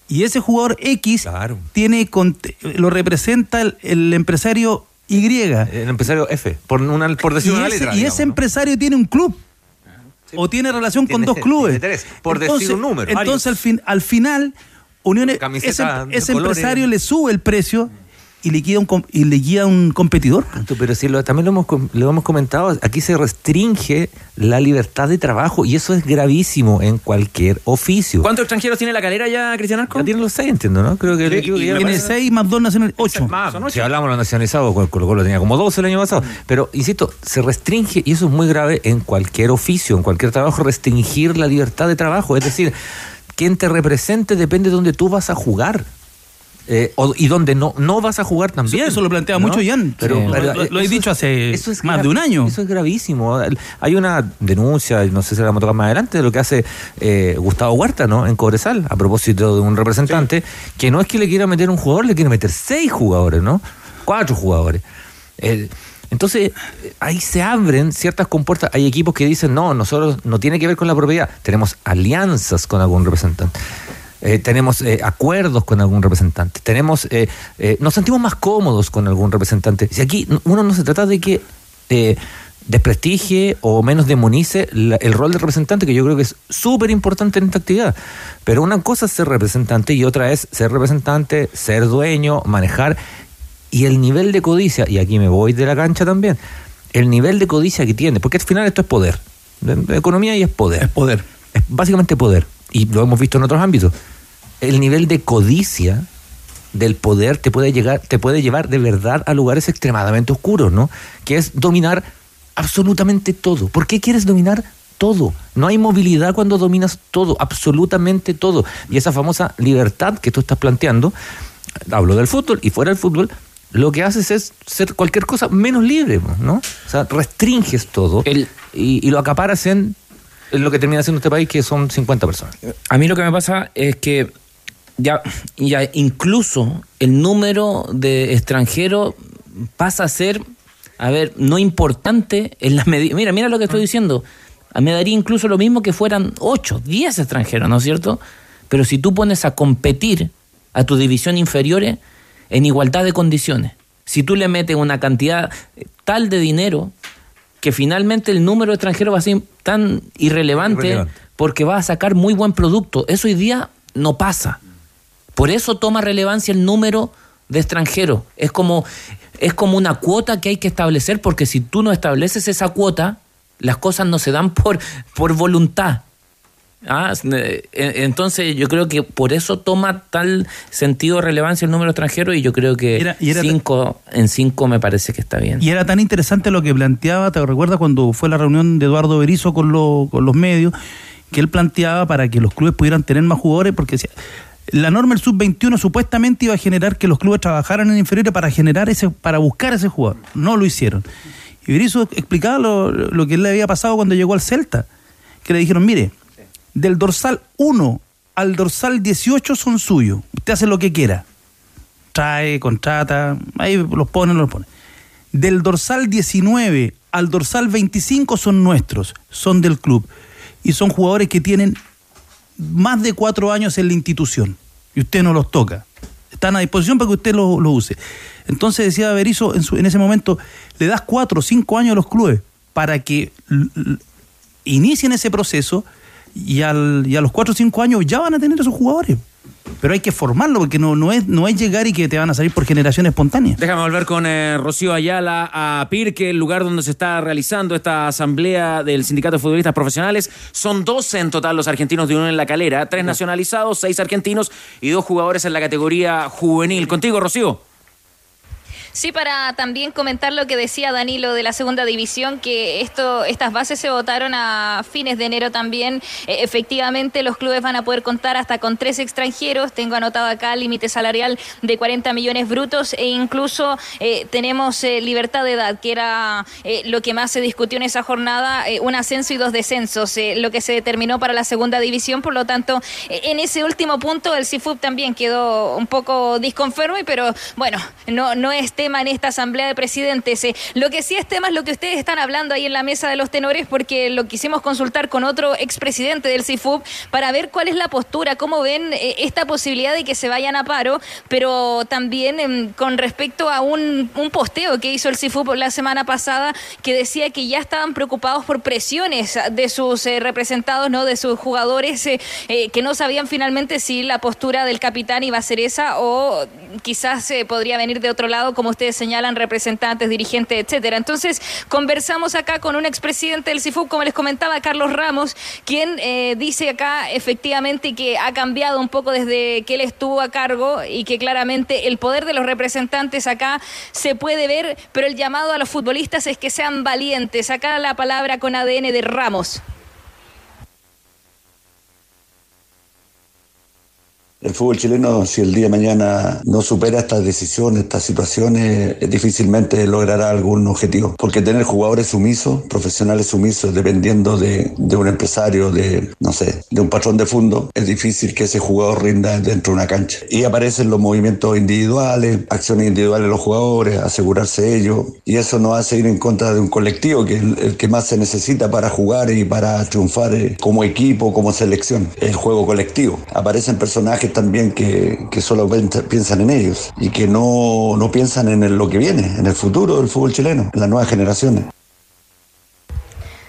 Y ese jugador X tiene cont- lo representa el, el empresario Y. El empresario F, por, una, por decir y una ese, letra. y digamos, ese ¿no? empresario tiene un club. O tiene relación con dos clubes. tres, por decir un número. Entonces, al, fin, al final, Unión, ese, ese empresario le sube el precio y liquida un, com- y liquida un competidor. Pero si lo, también lo hemos, com- lo hemos comentado, aquí se restringe la libertad de trabajo y eso es gravísimo en cualquier oficio. ¿Cuántos extranjeros tiene la calera ya, Cristian Arco? Ya tiene los seis, entiendo, ¿no? Creo que el Sí, equipo ya me Tiene parece- seis más dos nacionales, ocho. Si hablamos de los nacionalizados, Colo Colo Colo tenía como 12 el año pasado. Pero, insisto, se restringe, y eso es muy grave en cualquier oficio, en cualquier trabajo, restringir la libertad de trabajo. Es decir, quien te represente depende de donde tú vas a jugar. Eh, o- y donde no, no vas a jugar también. Eso- eso lo plantea mucho Ian. Pero, Sí. pero, Lo- lo- he dicho es- hace eso es más de un año. Eso es gravísimo. Hay una denuncia, no sé si la vamos a tocar más adelante, de lo que hace eh, Gustavo Huerta, ¿no? En Cobresal, a propósito de un representante, que no es que le quiera meter un jugador, le quiere meter seis jugadores, ¿no? Cuatro jugadores. Entonces, ahí se abren ciertas compuertas. Hay equipos que dicen, no, nosotros no tiene que ver con la propiedad. Tenemos alianzas con algún representante. Eh, tenemos eh, acuerdos con algún representante. Tenemos, eh, eh, nos sentimos más cómodos con algún representante. Si aquí uno no se trata de que eh, desprestigie o menos demonice la- el rol del representante, que yo creo que es súper importante en esta actividad. Pero una cosa es ser representante y otra es ser representante, ser dueño, manejar y el nivel de codicia, y aquí me voy de la cancha también, el nivel de codicia que tiene, porque al final esto es poder. De- de economía y es poder. Es poder. Es básicamente poder. Y lo hemos visto en otros ámbitos. El nivel de codicia del poder te puede llegar, te puede llevar de verdad a lugares extremadamente oscuros, ¿no? Que es dominar absolutamente todo. ¿Por qué quieres dominar todo? No hay movilidad cuando dominas todo, absolutamente todo. Y esa famosa libertad que tú estás planteando, hablo del fútbol y fuera del fútbol, lo que haces es ser cualquier cosa menos libre, ¿no? O sea, restringes todo y, y lo acaparas en, en lo que termina siendo este país, que son 50 personas. A mí lo que me pasa es que ya, ya incluso el número de extranjeros pasa a ser, a ver, no importante en la medida. Mira, mira lo que estoy diciendo. A mí Me daría incluso lo mismo que fueran 8, 10 extranjeros, ¿no es cierto? Pero si tú pones a competir a tu división inferiores en igualdad de condiciones, si tú le metes una cantidad tal de dinero que finalmente el número de extranjeros va a ser tan irrelevante, Irrelevante. porque va a sacar muy buen producto. Eso hoy día no pasa. Por eso toma relevancia el número de extranjeros. Es como, es como una cuota que hay que establecer, porque si tú no estableces esa cuota, Las cosas no se dan por, por voluntad. Ah, eh, entonces yo creo que por eso toma tal sentido de relevancia el número extranjero y yo creo que cinco, en cinco me parece que está bien. Y era tan interesante lo que planteaba, ¿te recuerdas cuando fue la reunión de Eduardo Berizo con, con los medios? Que él planteaba para que los clubes pudieran tener más jugadores, porque decía, la norma del sub-21 supuestamente iba a generar que los clubes trabajaran en inferiores para generar ese, para buscar ese jugador. No lo hicieron. Y Berizzo explicaba lo, lo que le había pasado cuando llegó al Celta, que le dijeron, mire, del dorsal 1 al dorsal 18 son suyos. Usted hace lo que quiera. Trae, contrata, ahí los pone, los pone. Del dorsal 19 al dorsal 25 son nuestros, son del club. Y son jugadores que tienen más de cuatro años en la institución. Y usted no los toca. Están a disposición para que usted los lo use. Entonces decía Berizzo, en, en ese momento, le das cuatro o cinco años a los clubes para que inicien ese proceso y, al, y a los 4 o 5 años ya van a tener esos jugadores. Pero hay que formarlo porque no, no, es, no es llegar y que te van a salir por generación espontánea. Déjame volver con eh, Rocío Ayala a Pirque, el lugar donde se está realizando esta asamblea del Sindicato de Futbolistas Profesionales. Son 12 en total los argentinos de uno en la calera, tres nacionalizados, seis argentinos y dos jugadores en la categoría juvenil. Contigo, Rocío. Sí, para también comentar lo que decía Danilo de la segunda división, que esto, estas bases se votaron a fines de enero también. Eh, efectivamente, los clubes van a poder contar hasta con tres extranjeros. Tengo anotado acá límite salarial de 40 millones brutos e incluso eh, tenemos eh, libertad de edad, que era lo que más se discutió en esa jornada, un ascenso y dos descensos, lo que se determinó para la segunda división. Por lo tanto, en ese último punto el CIFUB también quedó un poco disconforme, pero bueno, no, no es tema en esta asamblea de presidentes. Eh, lo que sí es tema es lo que ustedes están hablando ahí en la mesa de los tenores, porque lo quisimos consultar con otro expresidente del CIFUB para ver cuál es la postura, cómo ven eh, esta posibilidad de que se vayan a paro, pero también em, con respecto a un, posteo que hizo el CIFUB la semana pasada que decía que ya estaban preocupados por presiones de sus eh, representados, no de sus jugadores, que no sabían finalmente si la postura del capitán iba a ser esa o quizás podría venir de otro lado, como ustedes señalan, representantes, dirigentes, etcétera. Entonces, conversamos acá con un expresidente del CIFUB, como les comentaba, Carlos Ramos, quien eh, dice acá efectivamente que ha cambiado un poco desde que él estuvo a cargo y que claramente el poder de los representantes acá se puede ver, pero el llamado a los futbolistas es que sean valientes. Acá la palabra con ADN de Ramos. El fútbol chileno, si el día de mañana no supera estas decisiones, estas situaciones, difícilmente logrará algún objetivo. Porque tener jugadores sumisos, profesionales sumisos, dependiendo de, un empresario, de, no sé, de un patrón de fondo, es difícil que ese jugador rinda dentro de una cancha. Y aparecen los movimientos individuales, acciones individuales de los jugadores, asegurarse ellos. Y eso nos hace ir en contra de un colectivo, que es el, que más se necesita para jugar y para triunfar eh, como equipo, como selección. El juego colectivo. Aparecen personajes también que, que solo piensan en ellos y que no, no piensan en lo que viene, en el futuro del fútbol chileno, en las nuevas generaciones.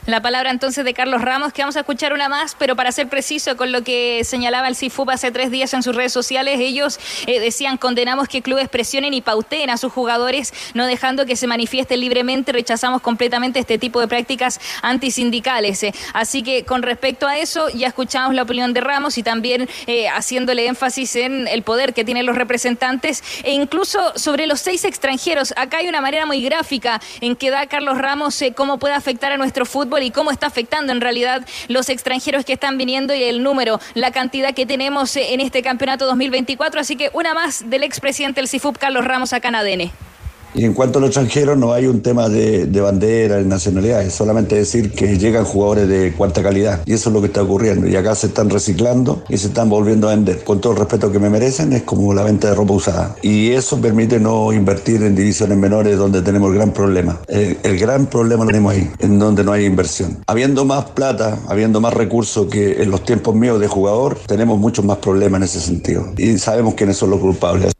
La palabra entonces de Carlos Ramos, que vamos a escuchar una más, pero para ser preciso con lo que señalaba el CIFUB hace tres días en sus redes sociales, ellos eh, decían condenamos que clubes presionen y pauteen a sus jugadores, no dejando que se manifiesten libremente, rechazamos completamente este tipo de prácticas antisindicales. Eh. Así que con respecto a eso, ya escuchamos la opinión de Ramos y también eh, haciéndole énfasis en el poder que tienen los representantes e incluso sobre los seis extranjeros. Acá hay una manera muy gráfica en que da Carlos Ramos cómo puede afectar a nuestro fútbol y cómo está afectando en realidad los extranjeros que están viniendo y el número, la cantidad que tenemos en este campeonato 2024. Así que una más del expresidente del CIFUP, Carlos Ramos, acá en ADN. Y en cuanto a los extranjeros, no hay un tema de, bandera, de nacionalidades, solamente decir que llegan jugadores de cuarta calidad. Y eso es lo que está ocurriendo. Y acá se están reciclando y se están volviendo a vender. Con todo el respeto que me merecen, es como la venta de ropa usada. Y eso permite no invertir en divisiones menores donde tenemos el gran problema. El, el gran problema lo tenemos ahí, en donde no hay inversión. Habiendo más plata, habiendo más recursos que en los tiempos míos de jugador, tenemos muchos más problemas en ese sentido. Y sabemos quiénes son los culpables.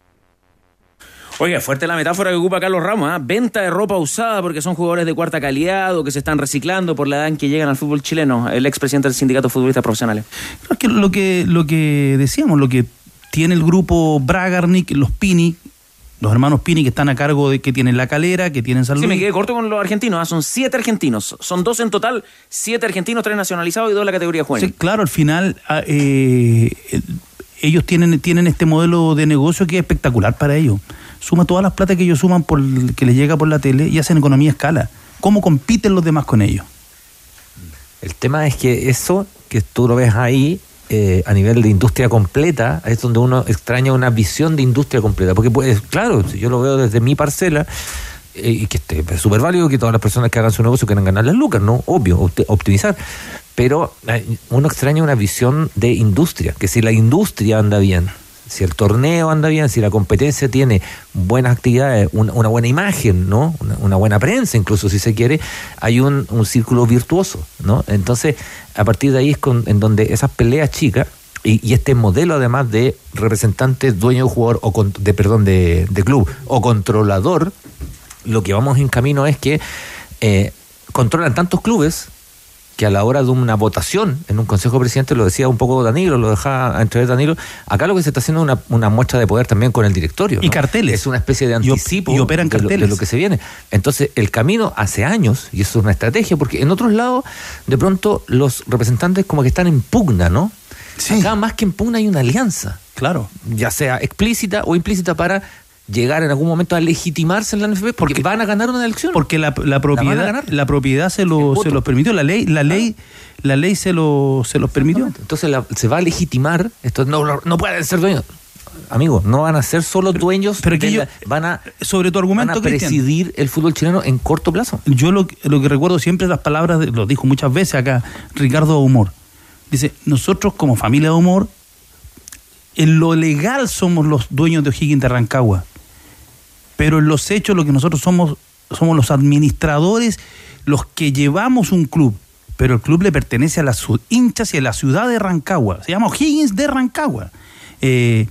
Oiga, fuerte la metáfora que ocupa Carlos Ramos, ¿eh? venta de ropa usada porque son jugadores de cuarta calidad o que se están reciclando por la edad en que llegan al fútbol chileno, el expresidente del sindicato de futbolistas profesionales. es que lo que lo que decíamos, lo que tiene el grupo Bragarnik, los Pini, Los hermanos Pini que están a cargo de que tienen la calera, que tienen San Sí, Luis. me quedé corto con los argentinos. ¿ah? Son siete argentinos. Son dos en total. Siete argentinos, tres nacionalizados y dos en la categoría juvenil. Sí, claro, al final ah, eh, ellos tienen, tienen este modelo de negocio que es espectacular para ellos. Suma todas las plata que ellos suman por que les llega por la tele y hacen economía a escala. ¿Cómo compiten los demás con ellos? El tema es que eso que tú lo ves ahí eh, a nivel de industria completa es donde uno extraña una visión de industria completa. Porque, pues, claro, si yo lo veo desde mi parcela, eh, y que esté es súper válido que todas las personas que hagan su negocio quieran ganar las lucas, ¿no? Obvio, opti- optimizar. Pero eh, uno extraña una visión de industria, que si la industria anda bien, si el torneo anda bien, si la competencia tiene buenas actividades, una, buena imagen, ¿no? Una, buena prensa, incluso si se quiere, hay un, un círculo virtuoso, ¿no? Entonces, a partir de ahí es con, en donde esas peleas chicas y, y este modelo además de representante, dueño de jugador o con- de perdón de, de club o controlador, lo que vamos en camino es que eh, controlan tantos clubes que a la hora de una votación en un consejo de presidente, lo decía un poco Danilo, lo dejaba entrever Danilo, acá lo que se está haciendo es una, una muestra de poder también con el directorio. Y ¿no? carteles. Es una especie de Y op- anticipo y operan de lo- de, carteles. lo, que se viene. Entonces, el camino hace años, y eso es una estrategia, porque en otros lados, de pronto, los representantes como que están en pugna, ¿no? Acá más que en pugna hay una alianza. Claro. Ya sea explícita o implícita para llegar en algún momento a legitimarse en la NFP porque, van a ganar una elección. Porque la, propiedad, la, propiedad se lo, se los permitió, la ley, la ley, la ley se lo, se los permitió. Entonces la- se va a legitimar, esto no, no, pueden ser dueños. Amigos, no van a ser solo dueños, pero que de yo- la- van a, sobre tu argumento, van a Cristian. presidir el fútbol chileno en corto plazo. Yo lo, que- lo que recuerdo siempre las palabras, de- lo dijo muchas veces acá, Ricardo Humor. Dice, nosotros como familia de Humor, en lo legal somos los dueños de O'Higgins de Rancagua, pero en los hechos lo que nosotros somos, somos los administradores, los que llevamos un club, pero el club le pertenece a las hinchas y a la ciudad de Rancagua, se llama O'Higgins de Rancagua. Eh,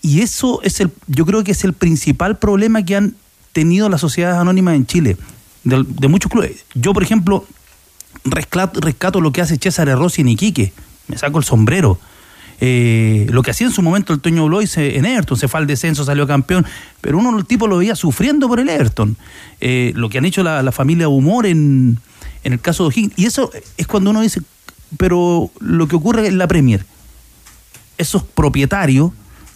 y eso es el, yo creo que es el principal problema que han tenido las sociedades anónimas en Chile, de, de muchos clubes. Yo, por ejemplo, rescato, rescato lo que hace César Rossi en Iquique, me saco el sombrero. Eh, lo que hacía en su momento el Toño Blois en Everton, se fue al descenso, salió campeón, pero uno el tipo lo veía sufriendo por el Everton. Eh, lo que han hecho la, la familia Humor en, en el caso de O'Higgins, y eso es cuando uno dice, pero lo que ocurre en la Premier, esos propietarios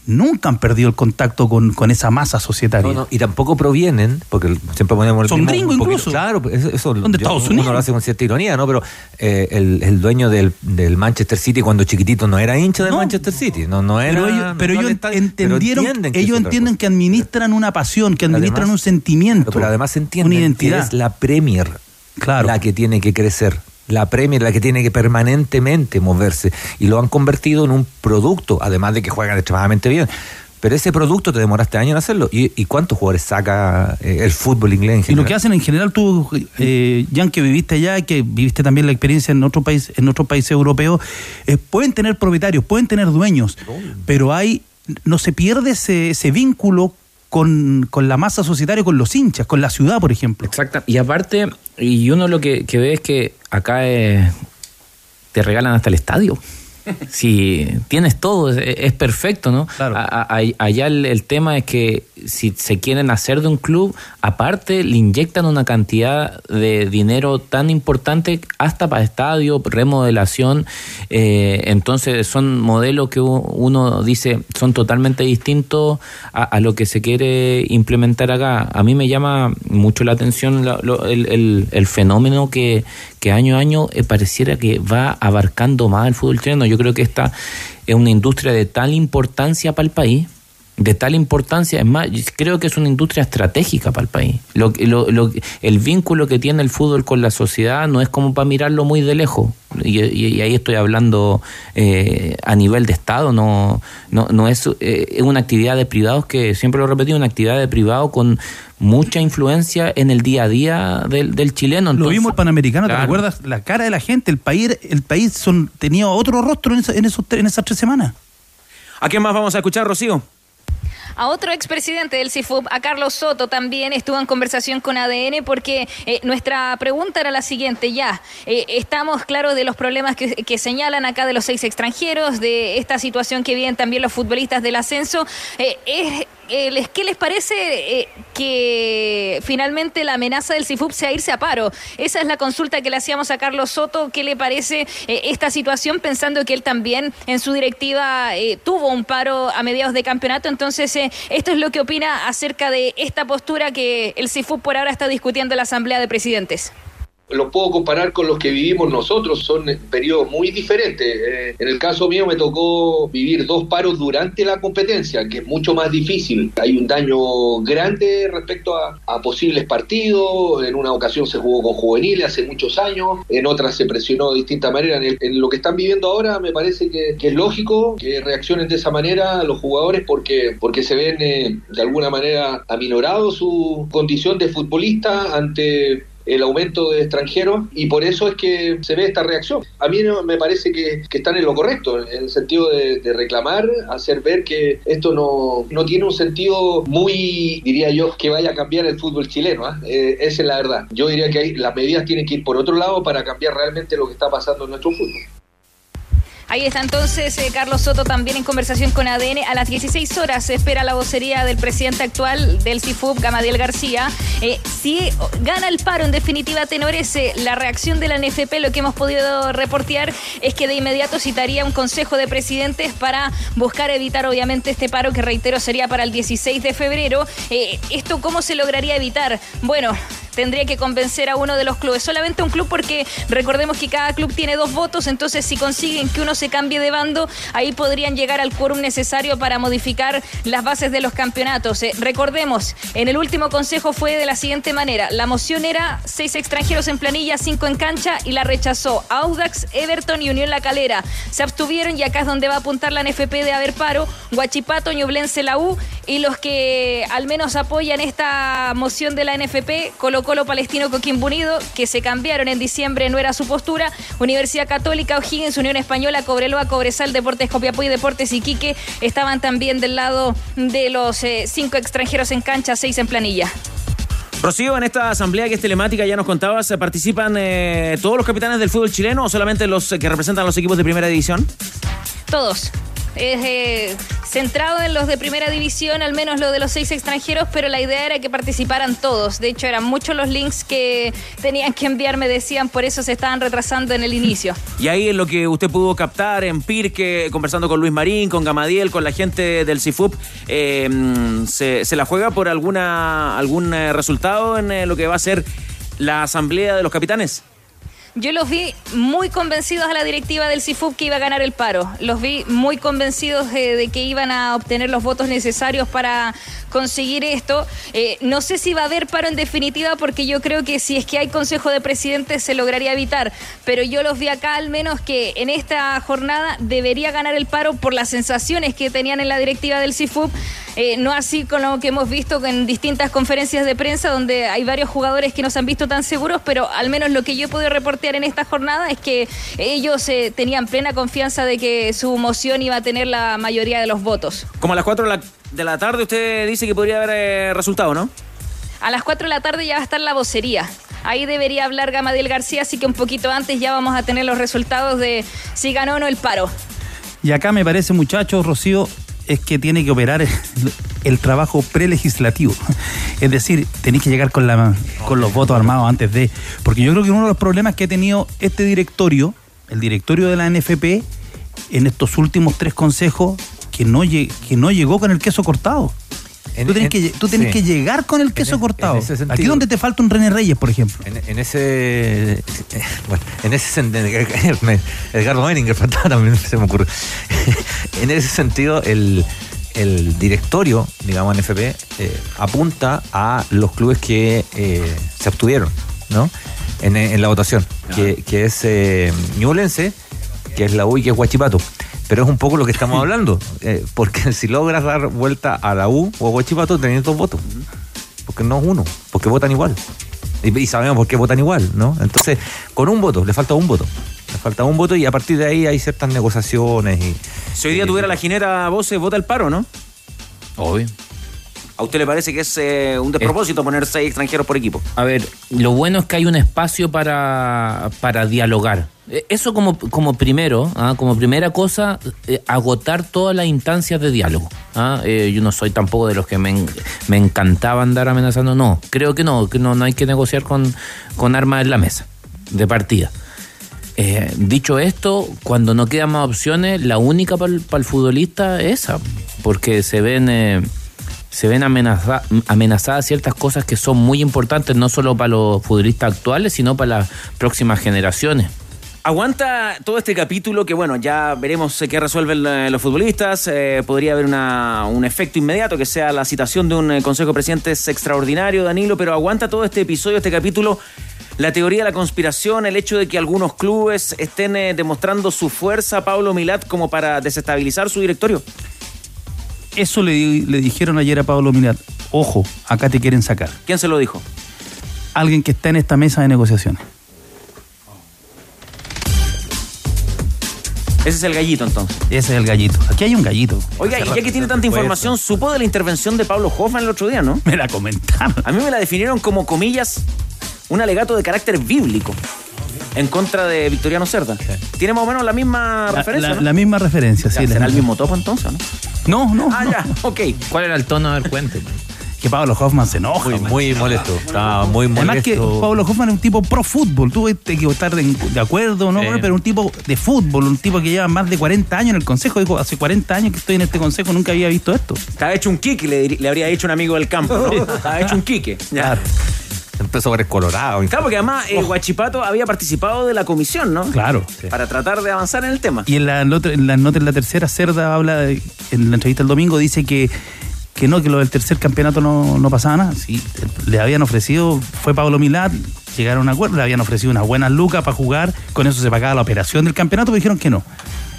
nunca han perdido el contacto con, con esa masa societaria. No, no, y tampoco provienen, porque siempre ponemos el Son gringos incluso. Claro, pues, eso, eso yo- Estados uno Unidos. lo hace con cierta ironía, ¿no? Pero eh, el, el dueño del, del Manchester City cuando chiquitito no era hincha del No. Manchester City, no, no era. Pero ellos, pero ellos entendieron, pero entienden que ellos entienden que administran una pasión, que administran Además- un sentimiento, Pero además entienden una identidad. que es la Premier la que tiene que crecer. La Premier la que tiene que permanentemente moverse. Y lo han convertido en un producto, además de que juegan extremadamente bien. Pero ese producto te demoraste años en hacerlo. ¿Y, y cuántos jugadores saca eh, el fútbol inglés en Y general? lo que hacen en general tú, eh, Jan, que viviste allá, que viviste también la experiencia en otro país, en otros países europeos, eh, pueden tener propietarios, pueden tener dueños, pero hay, no se pierde ese, ese vínculo con, con la masa societaria, con los hinchas, con la ciudad, por ejemplo. Exacto. Y aparte, y uno lo que, que ve es que acá eh, te regalan hasta el estadio. Si tienes todo, es, es perfecto, ¿no? A- a- allá el, el tema es que si se quieren hacer de un club, aparte le inyectan una cantidad de dinero tan importante hasta para estadio, remodelación. eh, entonces son modelos que uno dice son totalmente distintos a, a lo que se quiere implementar acá. A mí me llama mucho la atención la- lo- el, el- el fenómeno que, que año a año eh, pareciera que va abarcando más el fútbol chileno. Yo creo que esta es una industria de tal importancia para el país, de tal importancia, es más, creo que es una industria estratégica para el país. Lo, lo- lo- el vínculo que tiene el fútbol con la sociedad no es como para mirarlo muy de lejos. Y, y- y ahí estoy hablando eh, a nivel de Estado, no, no, no es, eh, es una actividad de privados que, siempre lo he repetido, una actividad de privado con mucha influencia en el día a día del, del chileno. Lo vimos el Panamericano, ¿te Claro. recuerdas? La cara de la gente, el país, el país son, tenía otro rostro en, esa- en, esos, tre- en esas tres semanas. ¿A quién más vamos a escuchar, Rocío? A otro expresidente del CIFUB, a Carlos Soto, también estuvo en conversación con ADN porque eh, nuestra pregunta era la siguiente, ya, eh, estamos claros de los problemas que, que, señalan acá de los seis extranjeros, de esta situación que viven también los futbolistas del ascenso. Eh, ¿Qué les parece que finalmente la amenaza del CIFUB sea irse a paro? Esa es la consulta que le hacíamos a Carlos Soto. ¿Qué le parece esta situación pensando que él también en su directiva tuvo un paro a mediados de campeonato? Entonces, esto es lo que opina acerca de esta postura que el CIFUB por ahora está discutiendo en la Asamblea de Presidentes los puedo comparar con los que vivimos nosotros, son periodos muy diferentes. Eh, en el caso mío me tocó vivir dos paros durante la competencia, que es mucho más difícil. Hay un daño grande respecto a, posibles partidos, en una ocasión se jugó con juveniles hace muchos años, en otras se presionó de distinta manera. En, lo que están viviendo ahora me parece que, es lógico que reaccionen de esa manera los jugadores porque, porque se ven eh, de alguna manera aminorados su condición de futbolista ante el aumento de extranjeros y por eso es que se ve esta reacción. A mí me parece que, están en lo correcto, en el sentido de, reclamar, hacer ver que esto no, no, tiene un sentido muy, diría yo, que vaya a cambiar el fútbol chileno. ¿ah? Eh, esa es la verdad. Yo diría que hay, las medidas tienen que ir por otro lado para cambiar realmente lo que está pasando en nuestro fútbol. Ahí está entonces eh, Carlos Soto también en conversación con ADN. A las 16 horas se espera la vocería del presidente actual del CIFUB, Gamadiel García. Eh, si gana el paro, en definitiva, tenores, la reacción de la NFP, lo que hemos podido reportear es que de inmediato citaría un consejo de presidentes para buscar evitar, obviamente, este paro que, reitero, sería para el 16 de febrero. Eh, ¿Esto cómo se lograría evitar? Bueno, tendría que convencer a uno de los clubes. Solamente un club porque recordemos que cada club tiene dos votos, entonces si consiguen que uno se cambie de bando, ahí podrían llegar al quórum necesario para modificar las bases de los campeonatos. Eh, recordemos, en el último consejo fue de la siguiente manera. La moción era seis extranjeros en planilla, cinco en cancha y la rechazó Audax, Everton y Unión La Calera. Se abstuvieron y acá es donde va a apuntar la NFP de haber paro, Guachipato, Ñublense, la U y los que al menos apoyan esta moción de la NFP, Colo Colo Palestino Coquimbo Unido, que se cambiaron en diciembre, no era su postura, Universidad Católica, O'Higgins, Unión Española, Cobreloa, Cobresal, Deportes Copiapó y Deportes Iquique estaban también del lado de los eh, cinco extranjeros en cancha, seis en planilla. Rocío, en esta asamblea que es telemática, ya nos contabas, ¿participan eh, todos los capitanes del fútbol chileno o solamente los que representan los equipos de primera división? Todos es eh, centrado en los de primera división, al menos lo de los seis extranjeros, pero la idea era que participaran todos. De hecho, eran muchos los links que tenían que enviar, me decían, por eso se estaban retrasando en el inicio. Y ahí en lo que usted pudo captar en Pirque, conversando con Luis Marín, con Gamadiel, con la gente del CIFUP, eh, se, la juega por alguna algún eh, resultado en lo que va a ser la asamblea de los capitanes? Yo los vi muy convencidos a la directiva del CIFUB que iba a ganar el paro. Los vi muy convencidos de, que iban a obtener los votos necesarios para conseguir esto. Eh, no sé si va a haber paro en definitiva porque yo creo que si es que hay Consejo de Presidentes se lograría evitar. Pero yo los vi acá al menos que en esta jornada debería ganar el paro por las sensaciones que tenían en la directiva del CIFUB. Eh, no así con lo que hemos visto en distintas conferencias de prensa donde hay varios jugadores que no se han visto tan seguros, pero al menos lo que yo he podido en esta jornada es que ellos eh, tenían plena confianza de que su moción iba a tener la mayoría de los votos. Como a las 4 de la tarde usted dice que podría haber eh, resultado, ¿no? A las 4 de la tarde ya va a estar la vocería. Ahí debería hablar Gamadiel García, así que un poquito antes ya vamos a tener los resultados de si ganó o no el paro. Y acá me parece, muchachos, Rocío, es que tiene que operar el, trabajo prelegislativo. Es decir, tenéis que llegar con, la, con los votos armados antes de... Porque yo creo que uno de los problemas que ha tenido este directorio, el directorio de la NFP, en estos últimos tres consejos, que no, que no llegó con el queso cortado tú tienes, que, tú tienes que llegar con el queso cortado. Aquí donde te falta un René Reyes, por ejemplo. En, ese. Bueno, en ese sentido. Edgardo Menninger faltaba también, se me ocurre. en ese sentido, el, el directorio, digamos, NFP, eh, apunta a los clubes que eh, se obtuvieron, ¿no? En, en la votación, que, que, es eh, que es la U y que es Huachipato. Pero es un poco lo que estamos hablando, eh, porque si logras dar vuelta a la U o a Huachipato, tenés dos votos. Porque no es uno, porque votan igual. Y, sabemos por qué votan igual, ¿no? Entonces, con un voto, le falta un voto. Falta un voto y a partir de ahí hay ciertas negociaciones. Y, si hoy día tuviera la ginera vos, vota el paro, ¿no? Obvio. ¿A usted le parece que es eh, un despropósito poner seis extranjeros por equipo? A ver, lo bueno es que hay un espacio para, para dialogar. Eh, Eso como, como primero, ¿ah? como primera cosa, eh, agotar todas las instancias de diálogo. ¿ah? Eh, yo no soy tampoco de los que me, me encantaba andar amenazando. No, creo que no, que no, no hay que negociar con, con armas en la mesa, de partida. Eh, dicho esto, cuando no quedan más opciones, la única para el futbolista es esa, porque se ven... eh, ven amenaza- amenazadas ciertas cosas que son muy importantes, no solo para los futbolistas actuales, sino para las próximas generaciones. Aguanta todo este capítulo que, bueno, ya veremos eh, qué resuelven los futbolistas. Podría haber un efecto inmediato que sea la citación de un Consejo de Presidentes extraordinario, Danilo, pero aguanta todo este episodio, este capítulo, la teoría de la conspiración, el hecho de que algunos clubes estén eh, demostrando su fuerza a Pablo Milat como para desestabilizar su directorio. Eso le, le dijeron ayer a Pablo Milat. Ojo, acá te quieren sacar. ¿Quién se lo dijo? Alguien que está en esta mesa de negociaciones. Ese es el gallito entonces. Ese es el gallito. Aquí hay un gallito. Oiga, y ya que tiene tanta información, supo de la intervención de Pablo Hoffman el otro día, ¿no? Me la comentaron. A mí me la definieron como, comillas, un alegato de carácter bíblico en contra de Victoriano Cerda. Tiene más o menos la misma La, referencia, la- ¿no? la misma referencia, sí. ¿Será el mismo topo entonces, no? No, no. Ah, no. ya, ok. ¿Cuál era el tono? Ver, cuénteme. Que Pablo Hoffman se enoja. Muy, muy molesto. Estaba muy molesto. Además que Pablo Hoffman es un tipo pro fútbol. Tú te que estar de, de acuerdo, ¿no? Sí. Pero un tipo de fútbol, un tipo que lleva más de 40 años en el consejo. Dijo, hace 40 años que estoy en este consejo, nunca había visto esto. Estaba hecho un quique, le, le habría dicho un amigo del campo, ¿no? Estaba hecho un quique. Ya. Empezó a ver colorado. Claro, porque además eh, Guachipato había participado de la comisión, ¿no? Claro. Para tratar de avanzar en el tema. Y en la, en la nota en la tercera, Cerda habla, de- en la entrevista el domingo, dice que, que no, que lo del tercer campeonato no, no pasaba nada. Sí, le habían ofrecido, fue Pablo Milat, llegaron a un acuerdo, le habían ofrecido unas buenas lucas para jugar, con eso se pagaba la operación del campeonato, pero dijeron que no.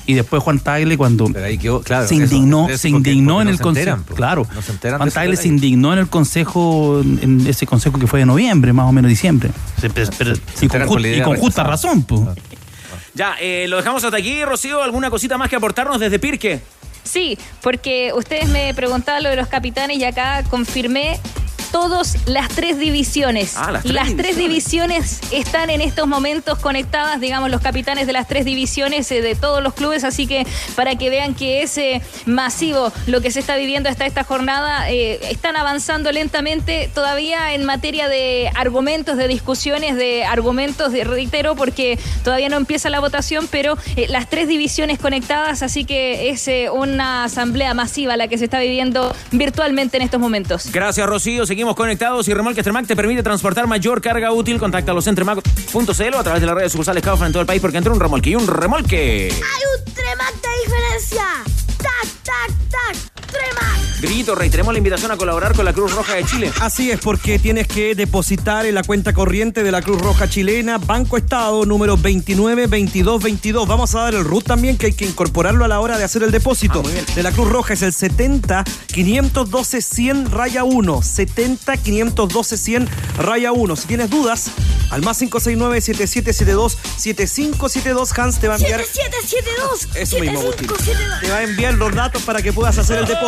Y después Juan Tagle cuando quedó, claro. se indignó, eso se porque- indignó porque en no el se consejo. pues. claro. No se enteran Juan Tagle se indignó en el consejo, en ese consejo que fue de noviembre, más o menos diciembre. Se- pero- pero- y, con, y justa razón, pues. Ya, eh, lo dejamos hasta aquí, Rocío. ¿Alguna cosita más que aportarnos desde Pirque? Sí, porque ustedes me preguntaban lo de los capitanes y acá confirmé todas las tres divisiones. Ah, las tres tres divisiones están en estos momentos conectadas, digamos, los capitanes de las tres divisiones eh, de todos los clubes, así que para que vean que es eh, masivo lo que se está viviendo hasta esta jornada, eh, están avanzando lentamente todavía en materia de argumentos, de discusiones, de argumentos, de, reitero, porque todavía no empieza la votación, pero las tres divisiones conectadas, así que es una asamblea masiva la que se está viviendo virtualmente en estos momentos. Gracias, Rocío. Seguimos conectados y Remolques Tremac te permite transportar mayor carga útil. Contáctalos en tremac.cl a través de las redes sucursales Kaufman en todo el país porque entró un remolque y un remolque. Hay un Tremac de diferencia. Tac, tac, tac. Tremac. Grito, reiteremos la invitación a colaborar con la Cruz Roja de Chile. Así es, porque tienes que depositar en la cuenta corriente de la Cruz Roja Chilena, Banco Estado, número 292222. Vamos a dar el RUT también, que hay que incorporarlo a la hora de hacer el depósito. de la Cruz Roja es el 70 512 100 raya 1. 70 512 100 raya 1. Si tienes dudas, al más 569 7772 7572 Hans te va a enviar. 7772. Eso mismo, Agustín. 7572. Te va a enviar los datos para que puedas hacer el depósito.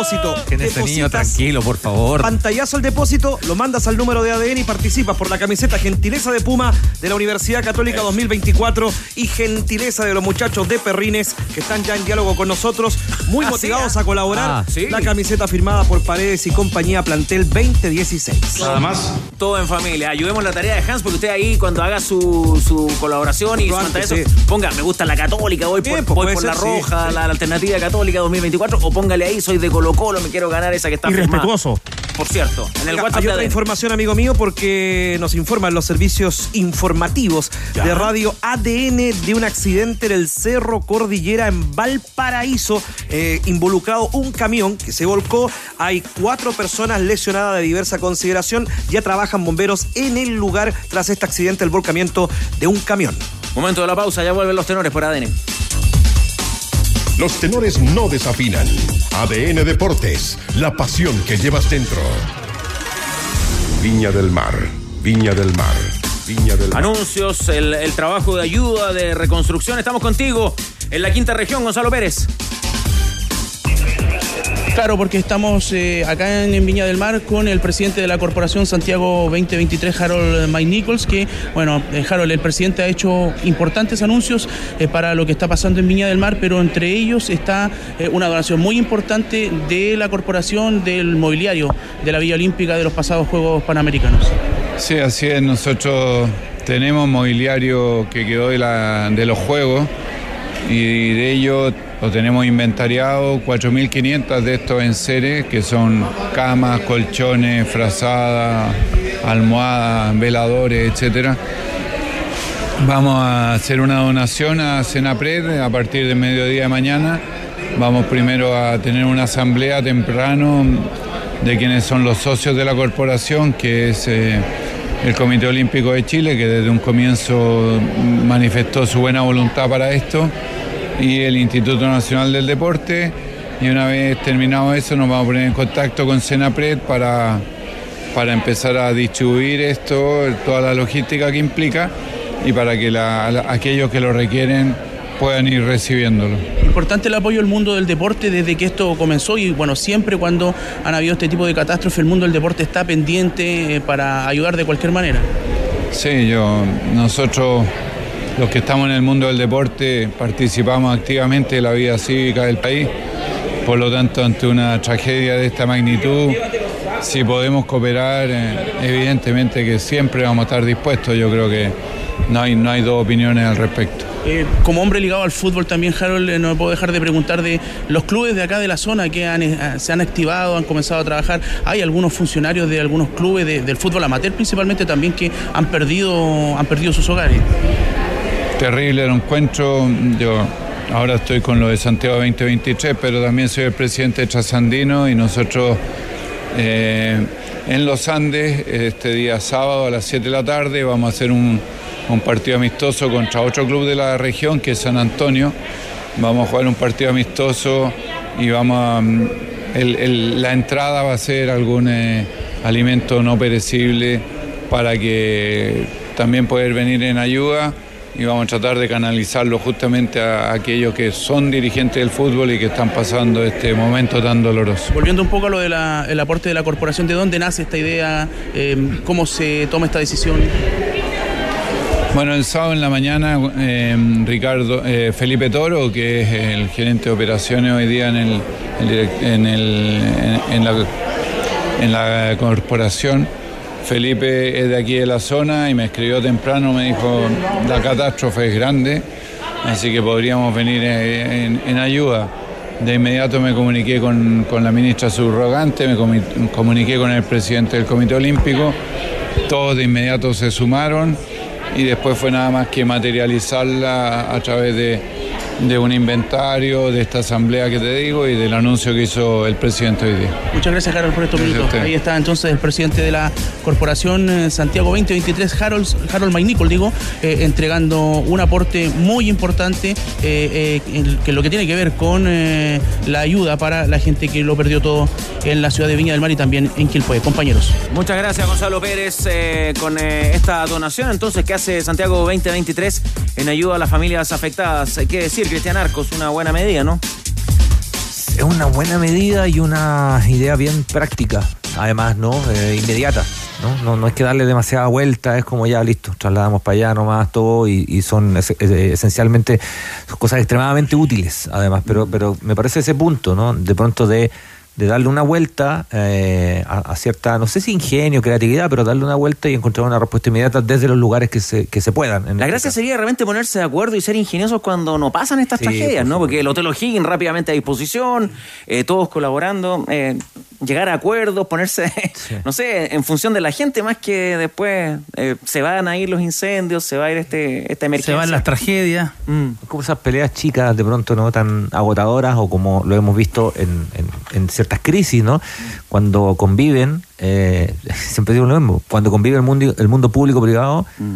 Que ese niño Depositas tranquilo, por favor. Pantallazo el depósito, lo mandas al número de ADN y participas por la camiseta Gentileza de Puma de la Universidad Católica 2024 y Gentileza de los muchachos de Perrines que están ya en diálogo con nosotros, muy Ah, motivados sí, a colaborar. Ah, sí. La camiseta firmada por Paredes y compañía Plantel 2016. Nada más. Todo en familia. Ayudemos la tarea de Hans porque usted ahí cuando haga su, su colaboración y su antes, sí. ponga, me gusta la católica, voy Bien, por, pues voy por la ser, roja, sí. La, la alternativa católica 2024, o póngale ahí, soy de Colo Colo, me quiero ganar esa que está firmada. Irrespetuoso. Por cierto, en el Oiga, WhatsApp hay otra información, amigo mío, porque nos informan los servicios informativos de radio ADN de un accidente en el Cerro Cordillera en Valparaíso, eh, involucrado un camión que se volcó. Hay cuatro personas lesionadas de diversa consideración. Ya trabajan bomberos en el lugar tras este accidente, el volcamiento de un camión. Momento de la pausa, ya vuelven los tenores por ADN. Los tenores no desafinan. ADN Deportes, la pasión que llevas dentro. Viña del Mar, Viña del Mar, Viña del Mar. Anuncios, el, el trabajo de ayuda, de reconstrucción. Estamos contigo en la quinta región, Gonzalo Pérez. Claro, porque estamos eh, acá en, Viña del Mar con el presidente de la Corporación Santiago 2023, Harold Mike Nichols, que, bueno, eh, Harold, el presidente ha hecho importantes anuncios eh, para lo que está pasando en Viña del Mar, pero entre ellos está una donación muy importante de la Corporación del Mobiliario de la Villa Olímpica de los pasados Juegos Panamericanos. Sí, así es. Nosotros tenemos mobiliario que quedó de los Juegos y de ello lo tenemos inventariado 4.500 de estos en serie, que son camas, colchones, frazadas, almohadas, veladores, etcétera. Vamos a hacer una donación a Senapred a partir del mediodía de mañana. Vamos primero a tener una asamblea temprano de quienes son los socios de la corporación, que es eh, el Comité Olímpico de Chile, que desde un comienzo manifestó su buena voluntad para esto y el Instituto Nacional del Deporte. Y una vez terminado eso nos vamos a poner en contacto con Senapred para, para empezar a distribuir esto, toda la logística que implica y para que aquellos que lo requieren puedan ir recibiéndolo. Importante el apoyo del mundo del deporte desde que esto comenzó y bueno, siempre cuando han habido este tipo de catástrofes el mundo del deporte está pendiente eh, para ayudar de cualquier manera. Sí, yo, nosotros los que estamos en el mundo del deporte participamos activamente en la vida cívica del país. Por lo tanto, ante una tragedia de esta magnitud, si podemos cooperar, eh, evidentemente que siempre vamos a estar dispuestos. Yo creo que no hay, no hay dos opiniones al respecto. Eh, como hombre ligado al fútbol también, Harold, eh, no me puedo dejar de preguntar de los clubes de acá de la zona que se han activado, han comenzado a trabajar. Hay algunos funcionarios de algunos clubes del fútbol amateur principalmente también que han perdido, han perdido sus hogares terrible el encuentro. Yo ahora estoy con lo de Santiago 2023, pero también soy el presidente de Trasandino y nosotros eh, en los Andes, este día sábado a las 7 de la tarde, vamos a hacer un, partido amistoso contra otro club de la región que es San Antonio. Vamos a jugar un partido amistoso y vamos a, la entrada va a ser algún eh, alimento no perecible para que también poder venir en ayuda y vamos a tratar de canalizarlo justamente a aquellos que son dirigentes del fútbol y que están pasando este momento tan doloroso. Volviendo un poco a lo del aporte de la corporación, ¿de dónde nace esta idea? Eh, ¿Cómo se toma esta decisión? Bueno, el sábado en la mañana, eh, Ricardo eh, Felipe Toro, que es el gerente de operaciones hoy día en, el, en, en, la, en corporación, Felipe es de aquí de la zona y me escribió temprano, me dijo, la catástrofe es grande, así que podríamos venir en, ayuda. De inmediato me comuniqué con, la ministra subrogante, me comuniqué con el presidente del Comité Olímpico, todos de inmediato se sumaron y después fue nada más que materializarla a través de de un inventario, de esta asamblea que te digo y del anuncio que hizo el presidente hoy día. Muchas gracias, Harold, por estos minutos. Ahí está entonces el presidente de la Corporación eh, Santiago 2023, Harold, Harold Maynicol, digo, eh, entregando un aporte muy importante eh, que lo que tiene que ver con la ayuda para la gente que lo perdió todo en la ciudad de Viña del Mar y también en Quilpué. Compañeros. Muchas gracias, Gonzalo Pérez, con esta donación entonces que hace Santiago 2023 en ayuda a las familias afectadas. Hay que decir Cristian Arcos, una buena medida, ¿no? Es una buena medida y una idea bien práctica, además, ¿no? Eh, inmediata. ¿no? ¿no? No hay que darle demasiada vuelta, es como ya listo, trasladamos para allá nomás todo y, son esencialmente cosas extremadamente útiles, además, pero, pero me parece ese punto, ¿no? De pronto de de darle una vuelta eh, a, cierta, no sé si ingenio, creatividad, pero darle una vuelta y encontrar una respuesta inmediata desde los lugares que se, que se puedan. la este gracia sería realmente ponerse de acuerdo y ser ingeniosos cuando no pasan estas tragedias, ¿no? Porque el Hotel O'Higgins rápidamente a disposición, eh, todos colaborando, eh, llegar a acuerdos, ponerse, no sé, en función de la gente, más que después se van a ir los incendios, se va a ir este, esta emergencia. Se van las tragedias. Mm. Como esas peleas chicas de pronto no tan agotadoras o como lo hemos visto en, en, en estas crisis, ¿no? Cuando conviven, eh, siempre digo lo mismo, cuando convive el mundo, el mundo público-privado, mm.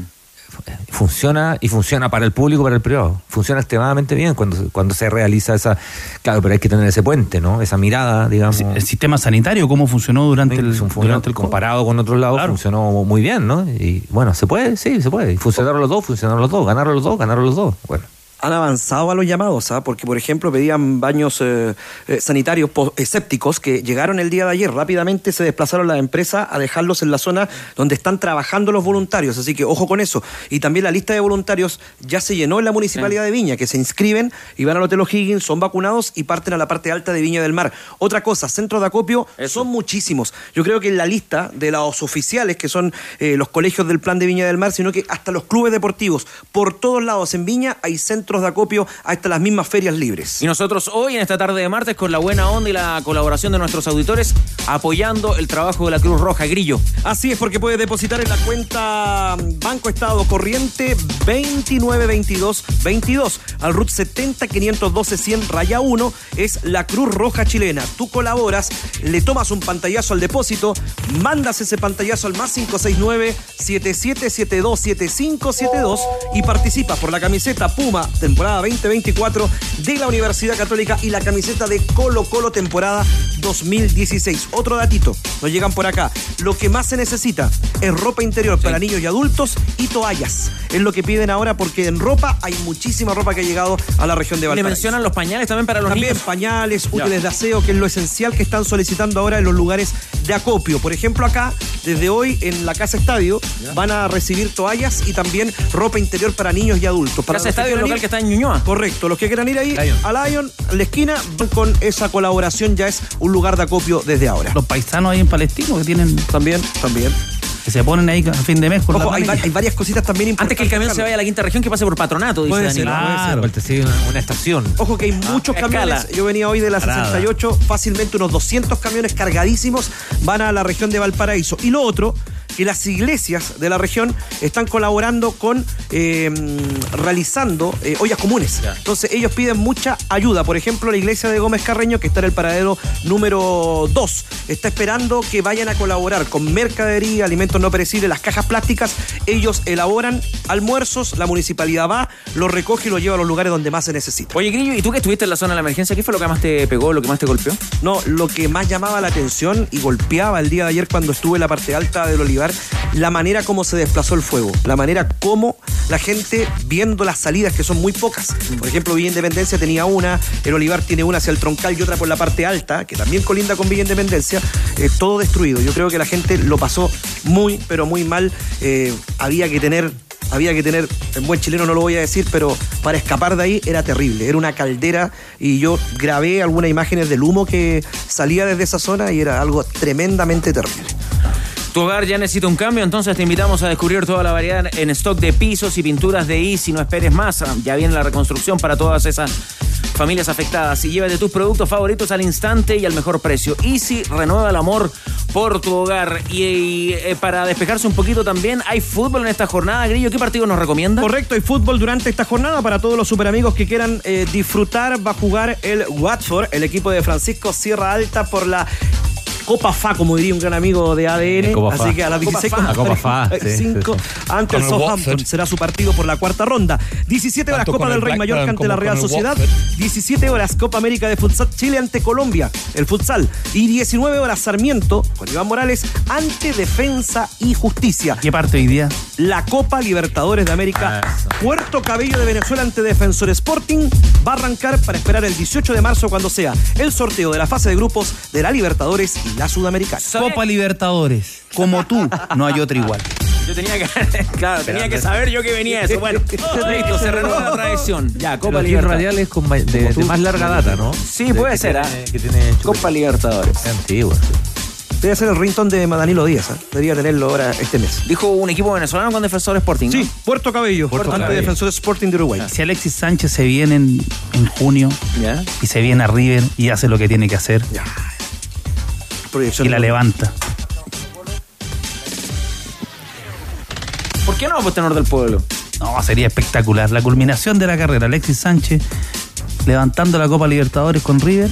Funciona y funciona para el público para el privado. Funciona extremadamente bien cuando, cuando se realiza esa. Claro, pero hay que tener ese puente, ¿no? Esa mirada, digamos. El sistema sanitario, ¿cómo funcionó durante, el, durante el. Comparado con otros lados, funcionó muy bien, ¿no? Y bueno, se puede, sí, se puede. Funcionaron los dos, funcionaron los dos, ganaron los dos, ganaron los dos. Bueno. Han avanzado a los llamados, ¿ah? porque por ejemplo pedían baños eh, eh, sanitarios escépticos que llegaron el día de ayer. Rápidamente se desplazaron las empresas a dejarlos en la zona donde están trabajando los voluntarios, así que ojo con eso. Y también la lista de voluntarios ya se llenó en la municipalidad de Viña, que se inscriben y van al Hotel O'Higgins, son vacunados y parten a la parte alta de Viña del Mar. Otra cosa, centros de acopio son muchísimos. Yo creo que en la lista de los oficiales, que son eh, los colegios del plan de Viña del Mar, sino que hasta los clubes deportivos, por todos lados en Viña hay centros de acopio hasta las mismas ferias libres. Y nosotros hoy, en esta tarde de martes, con la buena onda y la colaboración de nuestros auditores, apoyando el trabajo de la Cruz Roja Grillo. Así es, porque puede depositar en la cuenta Banco Estado Corriente 292222 al RUT 70 512 100 raya 1 es la Cruz Roja Chilena. Tú colaboras, le tomas un pantallazo al depósito, mandas ese pantallazo al más 569 7772 7572 y participas por la camiseta Puma temporada 2024 de la Universidad Católica y la camiseta de Colo Colo temporada 2016. Otro datito, nos llegan por acá. Lo que más se necesita es ropa interior para niños y adultos y toallas. Es lo que piden ahora porque en ropa hay muchísima ropa que ha llegado a la región de Valparaíso. ¿Le mencionan los pañales también para los también niños? pañales, útiles de aseo, que es lo esencial que están solicitando ahora en los lugares de acopio. Por ejemplo, acá, desde hoy en la Casa Estadio, van a recibir toallas y también ropa interior para niños y adultos. Para Casa Estadio, el local que está en Ñuñoa. Correcto, los que quieran ir ahí a Lion, a la esquina, con esa colaboración ya es un lugar de acopio desde ahora. Los paisanos ahí en Palestino que tienen. También, también. Que se ponen ahí a fin de mes con Ojo, hay, hay varias cositas también Antes importantes. que el camión se vaya a la quinta región, que pase por patronato, dice ser. Sí, una, una estación. Ojo que hay muchos escala. camiones. Yo venía hoy de la Parada. 68, fácilmente unos 200 camiones cargadísimos van a la región de Valparaíso. Y lo otro, que las iglesias de la región están colaborando con eh, realizando eh, ollas comunes. Entonces ellos piden mucha ayuda. Por ejemplo, la iglesia de Gómez Carreño, que está en el paradero número 2, está esperando que vayan a colaborar con mercadería, alimentos no perecibles, las cajas plásticas. Ellos elaboran almuerzos, la municipalidad va, los recoge y los lleva a los lugares donde más se necesita. Oye, Grillo, ¿y tú que estuviste en la zona de la emergencia, qué fue lo que más te pegó, lo que más te golpeó? No, lo que más llamaba la atención y golpeaba el día de ayer cuando estuve en la parte alta del Olivar, la manera como se desplazó el fuego, la manera como la gente viendo las salidas, que son muy pocas. Por ejemplo, Villa Independencia tenía una, el Olivar tiene una hacia el troncal y otra por la parte alta, que también colinda con Villa Independencia, eh, todo destruido. Yo creo que la gente lo pasó muy, pero muy mal. Eh, había que tener había que tener, en buen chileno no lo voy a decir, pero para escapar de ahí era terrible. Era una caldera y yo grabé algunas imágenes del humo que salía desde esa zona y era algo tremendamente terrible. Tu hogar ya necesita un cambio, entonces te invitamos a descubrir toda la variedad en stock de pisos y pinturas de Easy. No esperes más, ya viene la reconstrucción para todas esas familias afectadas. Y llévate tus productos favoritos al instante y al mejor precio. Easy renueva el amor por tu hogar. Y, y, eh, para despejarse un poquito también, hay fútbol en esta jornada. Grillo, ¿qué partido nos recomienda? Correcto, hay fútbol durante esta jornada para todos los superamigos que quieran eh, disfrutar. Va a jugar el Watford, el equipo de Francisco Sierra Alta por la Copa FA, como diría un gran amigo de ADN. Copa Fa. Así que a las Copa 16 Fa. La Copa Fa, sí, 5 sí, sí. ante Con el Southampton. Será su partido por la cuarta ronda. 17 horas Tanto Copa con del el Rey Mallorca ante la con Real Sociedad. Watford. 17 horas Copa América de Futsal Chile ante Colombia, el futsal. Y 19 horas Sarmiento con Iván Morales ante Defensa y Justicia. ¿Qué parte hoy día? La Copa Libertadores de América. Puerto Cabello de Venezuela ante Defensor Sporting va a arrancar para esperar el 18 de marzo cuando sea el sorteo de la fase de grupos de la Libertadores y la Sudamericana. Copa Libertadores. Como tú, no hay otra igual. Yo tenía que, claro, tenía que saber yo que venía eso. Bueno, listo, se renueva la tradición. Ya, Copa Los Libertadores. radiales con ma- de, de más larga data, ¿no? Sí, De- puede que ser, tiene- ¿ah? que tiene Copa Libertadores. Antiguo, sí. Debe ser el ringtone de Danilo Díaz. ¿eh? Debería tenerlo ahora este mes. Dijo un equipo venezolano con Defensor Sporting. ¿no? Sí, Puerto Cabello. Puerto ante Cabello. Defensor Sporting de Uruguay. Si Alexis Sánchez se viene en, en junio Ya. y se viene a River y hace lo que tiene que hacer Proyección y la levanta. ¿Por qué no, pues tenor del pueblo? No, sería espectacular. La culminación de la carrera, Alexis Sánchez levantando la Copa Libertadores con River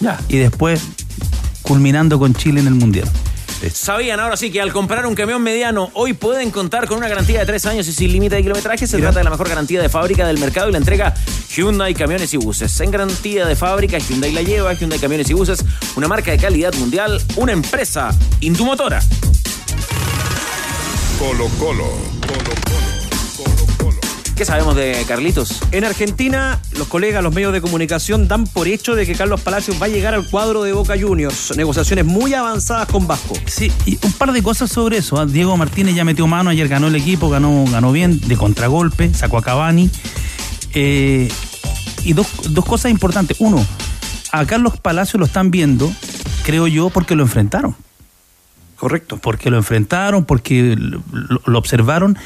Ya. y después culminando con Chile en el Mundial. Sabían ahora sí que al comprar un camión mediano hoy pueden contar con una garantía de tres años y sin límite de kilometraje. Se trata de la mejor garantía de fábrica del mercado y la entrega Hyundai Camiones y Buses. En garantía de fábrica, Hyundai la lleva, Hyundai Camiones y Buses, una marca de calidad mundial, una empresa Indumotora. Colo Colo. Colo Colo. Colo Colo. ¿Qué sabemos de Carlitos? En Argentina, los colegas, los medios de comunicación dan por hecho de que Carlos Palacios va a llegar al cuadro de Boca Juniors. Negociaciones muy avanzadas con Vasco. Sí, y un par de cosas sobre eso. ¿ah? Diego Martínez ya metió mano, ayer ganó el equipo, ganó, ganó bien, de contragolpe, sacó a Cavani. Eh, y dos, dos cosas importantes. Uno, a Carlos Palacios lo están viendo, creo yo, porque lo enfrentaron. Correcto. Porque lo enfrentaron, porque lo, lo, observaron.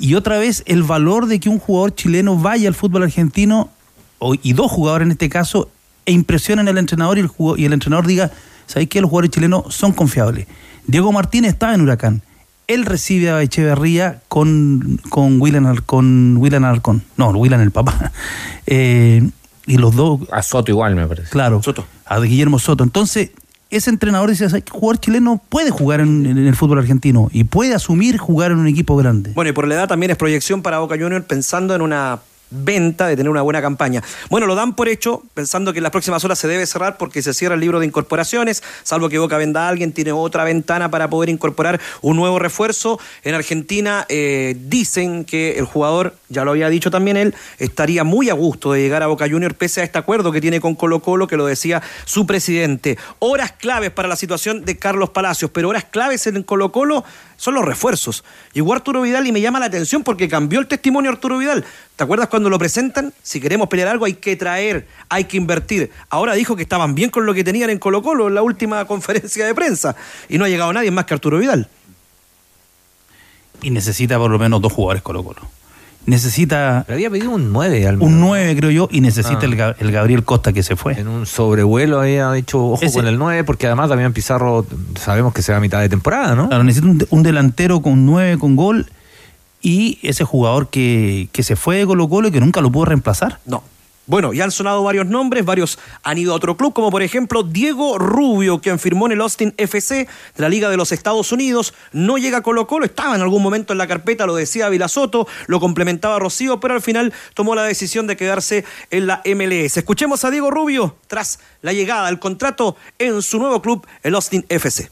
Y otra vez, el valor de que un jugador chileno vaya al fútbol argentino, o, y dos jugadores en este caso, e impresionen al entrenador y el, y el entrenador diga, ¿sabéis que los jugadores chilenos son confiables? Diego Martínez estaba en Huracán. Él recibe a Echeverría con, con William con William Alarcón. No, William el papá. Eh, y los dos. A Soto igual, me parece. Claro. Soto. A Guillermo Soto. Entonces, ese entrenador dice que el jugador chileno puede jugar en, en, el fútbol argentino y puede asumir jugar en un equipo grande. Bueno, y por la edad también es proyección para Boca Juniors pensando en una venta, de tener una buena campaña. Bueno, lo dan por hecho, pensando que en las próximas horas se debe cerrar porque se cierra el libro de incorporaciones, salvo que Boca venda a alguien, tiene otra ventana para poder incorporar un nuevo refuerzo. En Argentina eh, dicen que el jugador, ya lo había dicho también él, estaría muy a gusto de llegar a Boca Juniors pese a este acuerdo que tiene con Colo Colo, que lo decía su presidente. Horas claves para la situación de Carlos Palacios, pero horas claves en Colo Colo son los refuerzos. Llegó Arturo Vidal y me llama la atención porque cambió el testimonio Arturo Vidal. ¿Te acuerdas cuando lo presentan? Si queremos pelear algo hay que traer, hay que invertir. Ahora dijo que estaban bien con lo que tenían en Colo Colo en la última conferencia de prensa y no ha llegado nadie más que Arturo Vidal. Y necesita por lo menos dos jugadores Colo Colo necesita. Pero había pedido un 9 al Un 9, creo yo, y necesita ah. el, el, Gabriel Costa que se fue. En un sobrevuelo había dicho ojo Ese, con el 9, porque además también Pizarro sabemos que se va a mitad de temporada, ¿no? Claro, necesita un, un delantero con 9 con gol y ese jugador que, que se fue de Colo Colo y que nunca lo pudo reemplazar. No. Bueno, ya han sonado varios nombres, varios han ido a otro club, como por ejemplo Diego Rubio, quien firmó en el Austin FC de la Liga de los Estados Unidos. No llega a Colo Colo, estaba en algún momento en la carpeta, lo decía Vilasoto, lo complementaba Rocío, pero al final tomó la decisión de quedarse en la MLS. Escuchemos a Diego Rubio tras la llegada del contrato en su nuevo club, el Austin FC.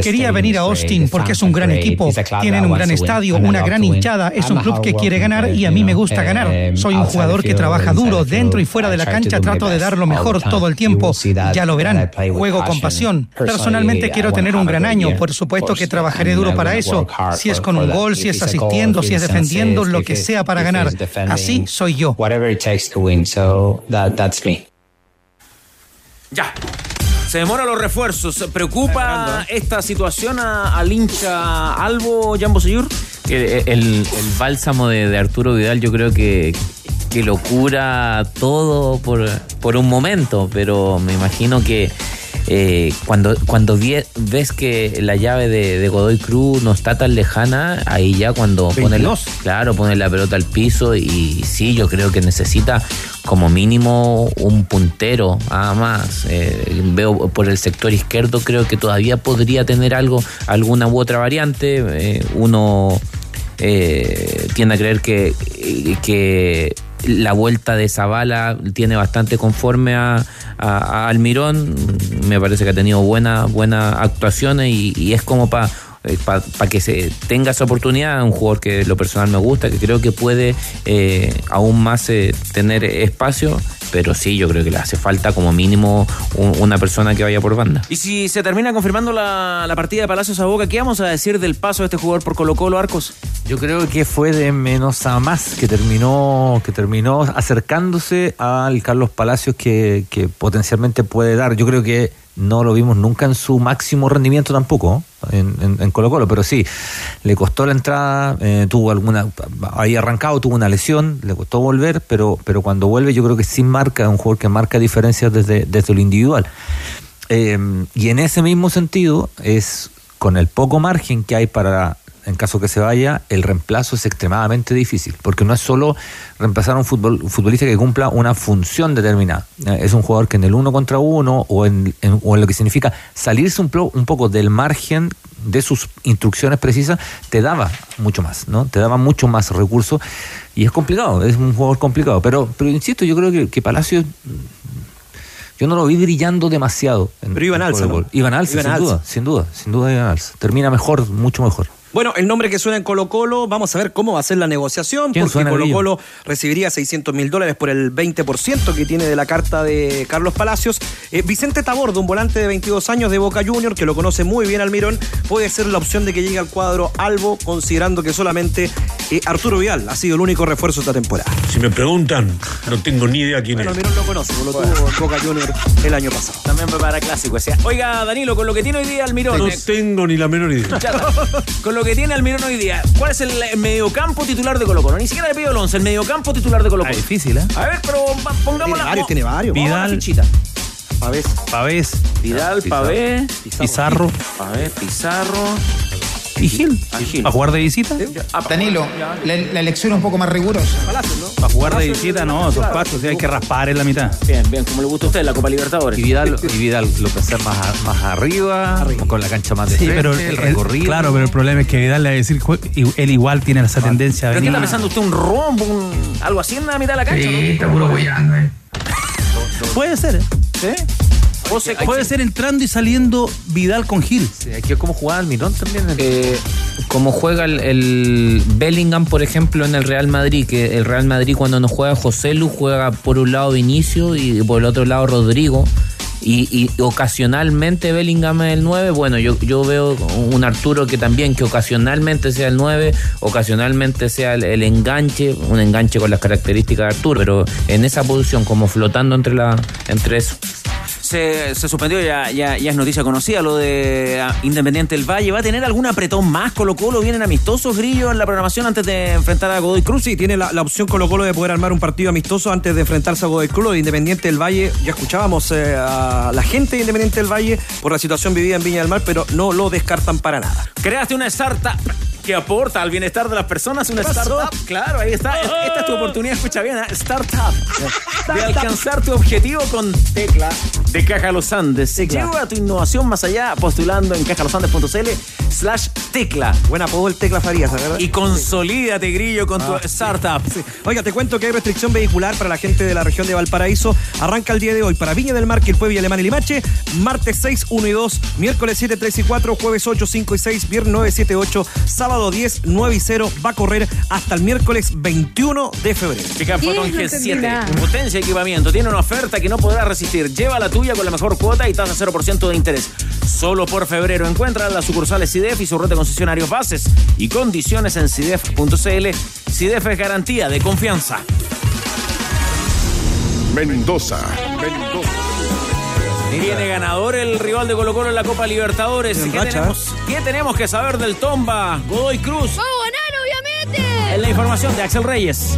Quería venir a Austin porque es un gran equipo. Tienen un gran estadio, una gran hinchada. Es un club que quiere ganar y a mí me gusta ganar. Soy un jugador que trabaja duro dentro y fuera de la cancha. Trato de dar lo mejor todo el tiempo. Ya lo verán. Juego con pasión. Personalmente quiero tener un gran año. Por supuesto que trabajaré duro para eso. Si es con un gol, si es asistiendo, si es defendiendo, lo que sea para ganar. Así soy yo. Ya. Se demoran los refuerzos. ¿Preocupa esta situación a, al hincha Albo Jambo Seyur? El, el, el, bálsamo de, de, Arturo Vidal yo creo que, que lo cura todo por, por un momento, pero me imagino que eh, cuando, cuando ves que la llave de, de, Godoy Cruz no está tan lejana, ahí ya cuando pone la, claro, pone la pelota al piso y sí, yo creo que necesita como mínimo un puntero, nada más. Eh, veo por el sector izquierdo, creo que todavía podría tener algo, alguna u otra variante. Eh, uno eh, tiende a creer que, que la vuelta de Zavala tiene bastante conforme a, Almirón. Me parece que ha tenido buenas buena actuaciones y, y es como para para pa que se tenga esa oportunidad, un jugador que lo personal me gusta, que creo que puede eh, aún más eh, tener espacio, pero sí, yo creo que le hace falta como mínimo un, una persona que vaya por banda. Y si se termina confirmando la, la, partida de Palacios a Boca, ¿qué vamos a decir del paso de este jugador por Colo Colo Arcos? Yo creo que fue de menos a más, que terminó, que terminó acercándose al Carlos Palacios que, que potencialmente puede dar. Yo creo que no lo vimos nunca en su máximo rendimiento tampoco en, en, Colo Colo, pero sí, le costó la entrada, eh, tuvo alguna, ahí arrancado, tuvo una lesión, le costó volver, pero, pero cuando vuelve yo creo que sí marca, es un jugador que marca diferencias desde, desde lo individual. Eh, y en ese mismo sentido es con el poco margen que hay para en caso que se vaya, el reemplazo es extremadamente difícil, porque no es solo reemplazar a un, futbol, un futbolista que cumpla una función determinada, es un jugador que en el uno contra uno o en, en, o en lo que significa salirse un, un, poco del margen de sus instrucciones precisas, te daba mucho más, ¿no? Te daba mucho más recursos y es complicado, es un jugador complicado, pero, pero insisto, yo creo que, que Palacio yo no lo vi brillando demasiado. En, Pero iban alza, ¿no? Iban alza, sin alza. duda, sin duda, sin duda iban alza. Termina mejor, mucho mejor. Bueno, el nombre que suena en Colo Colo, vamos a ver cómo va a ser la negociación, ¿Quién porque suena, Colo? Colo recibiría 600 mil dólares por el 20% que tiene de la carta de Carlos Palacios. Eh, Vicente Taborda, un volante de 22 años de Boca Junior, que lo conoce muy bien Almirón, puede ser la opción de que llegue al cuadro Albo, considerando que solamente eh, Arturo Vial ha sido el único refuerzo esta temporada. Si me preguntan, no tengo ni idea quién Bueno, es. Almirón lo conoce, lo tuvo en Boca Junior el año pasado. También prepara clásico. ese. Oiga, Danilo, con lo que tiene hoy día Almirón. No tengo ni la menor idea. con lo que tiene Almirón hoy día, ¿cuál es el eh, mediocampo titular de Colo Colo? Ni siquiera le pido el 11, el mediocampo titular de Colo Ah, Colo. difícil, ¿eh? A ver, pero pongamos Tiene la. varios, tiene varios. Vamos a la Vidal. fichita. Pavés. Pavés, Vidal, Pavé, Pizarro Pavé, Pizarro. Y Gil. ¿A jugar de visita? Ah, Danilo, la, la elección es un poco más rigurosa. Para jugar de visita, no, esos cuatro, sí, hay que raspar en la mitad. Bien, bien, como le gusta a usted la Copa Libertadores. Y Vidal, y Vidal lo pensé más, a- más arriba, con la cancha más de Sí, frente, pero el el- recorrido. claro, pero el problema es que Vidal le va a decir, él igual tiene esa tendencia a ¿Pero qué está pensando usted? ¿Un rombo? Un, ¿Algo así en la mitad de la cancha? está puro guayando, eh. Puede ser, ¿eh? ¿Sí? ¿O se- Puede ser entrando y saliendo Vidal con Gil. Sí, aquí es como jugaba Almirón también. Eh, como juega el, el Bellingham, por ejemplo, en el Real Madrid, que el Real Madrid cuando no juega José Lu juega por un lado Vinicio y por el otro lado Rodrigo. Y, y ocasionalmente Bellingham es el 9. Bueno, yo, yo veo un Arturo que también, que ocasionalmente sea el 9, ocasionalmente sea el, el enganche, un enganche con las características de Arturo, pero en esa posición, como flotando entre, la, entre eso. Se, se suspendió, ya, ya, ya es noticia conocida, lo de ah, Independiente del Valle. ¿Va a tener algún apretón más? Colo Colo vienen amistosos, Grillo, en la programación antes de enfrentar a Godoy Cruz. Sí, tiene la, la opción Colo Colo de poder armar un partido amistoso antes de enfrentarse a Godoy Cruz de Independiente del Valle. Ya escuchábamos eh, a la gente de Independiente del Valle por la situación vivida en Viña del Mar, pero no lo descartan para nada. Creaste una startup que aporta al bienestar de las personas, una startup. Claro, ahí está. Esta es tu oportunidad, escucha bien, ¿eh? startup. De alcanzar tu objetivo con Tecla de Caja Los Andes. Lleva tu innovación más allá postulando en cajalosandes.cl slash Tecla. Buen apodo el Tecla Farías, ¿verdad? Y consolídate, Grillo, con tu Ah, sí. startup. Oiga, te cuento que hay restricción vehicular para la gente de la región de Valparaíso. Arranca el día de hoy para Viña del Mar, Quilpue, Villa Alemán y Limache. Martes 6, 1 y 2. Miércoles 7, 3 y 4. Jueves 8, 5 y 6. Viernes 9, 7, 8. Sábado 10, 9 y 0. Va a correr hasta el miércoles 21 de febrero. ¿Qué? Photon No entendí G7. nada. Potencia y equipamiento. Tiene una oferta que no podrás resistir. Lleva la tuya con la mejor cuota y tasa 0% de interés. Solo por febrero. Encuentra las sucursales CIDEF y su red de concesionarios bases y condiciones en CIDEF.cl. CIDEF es garantía de confianza. Mendoza. Mendoza. Tiene ganador el rival de Colo Colo en la Copa Libertadores. En ¿Qué racha. tenemos, ¿Qué tenemos que saber del Tomba? Godoy Cruz. ¡Vamos a ganar, obviamente! En la información de Axel Reyes.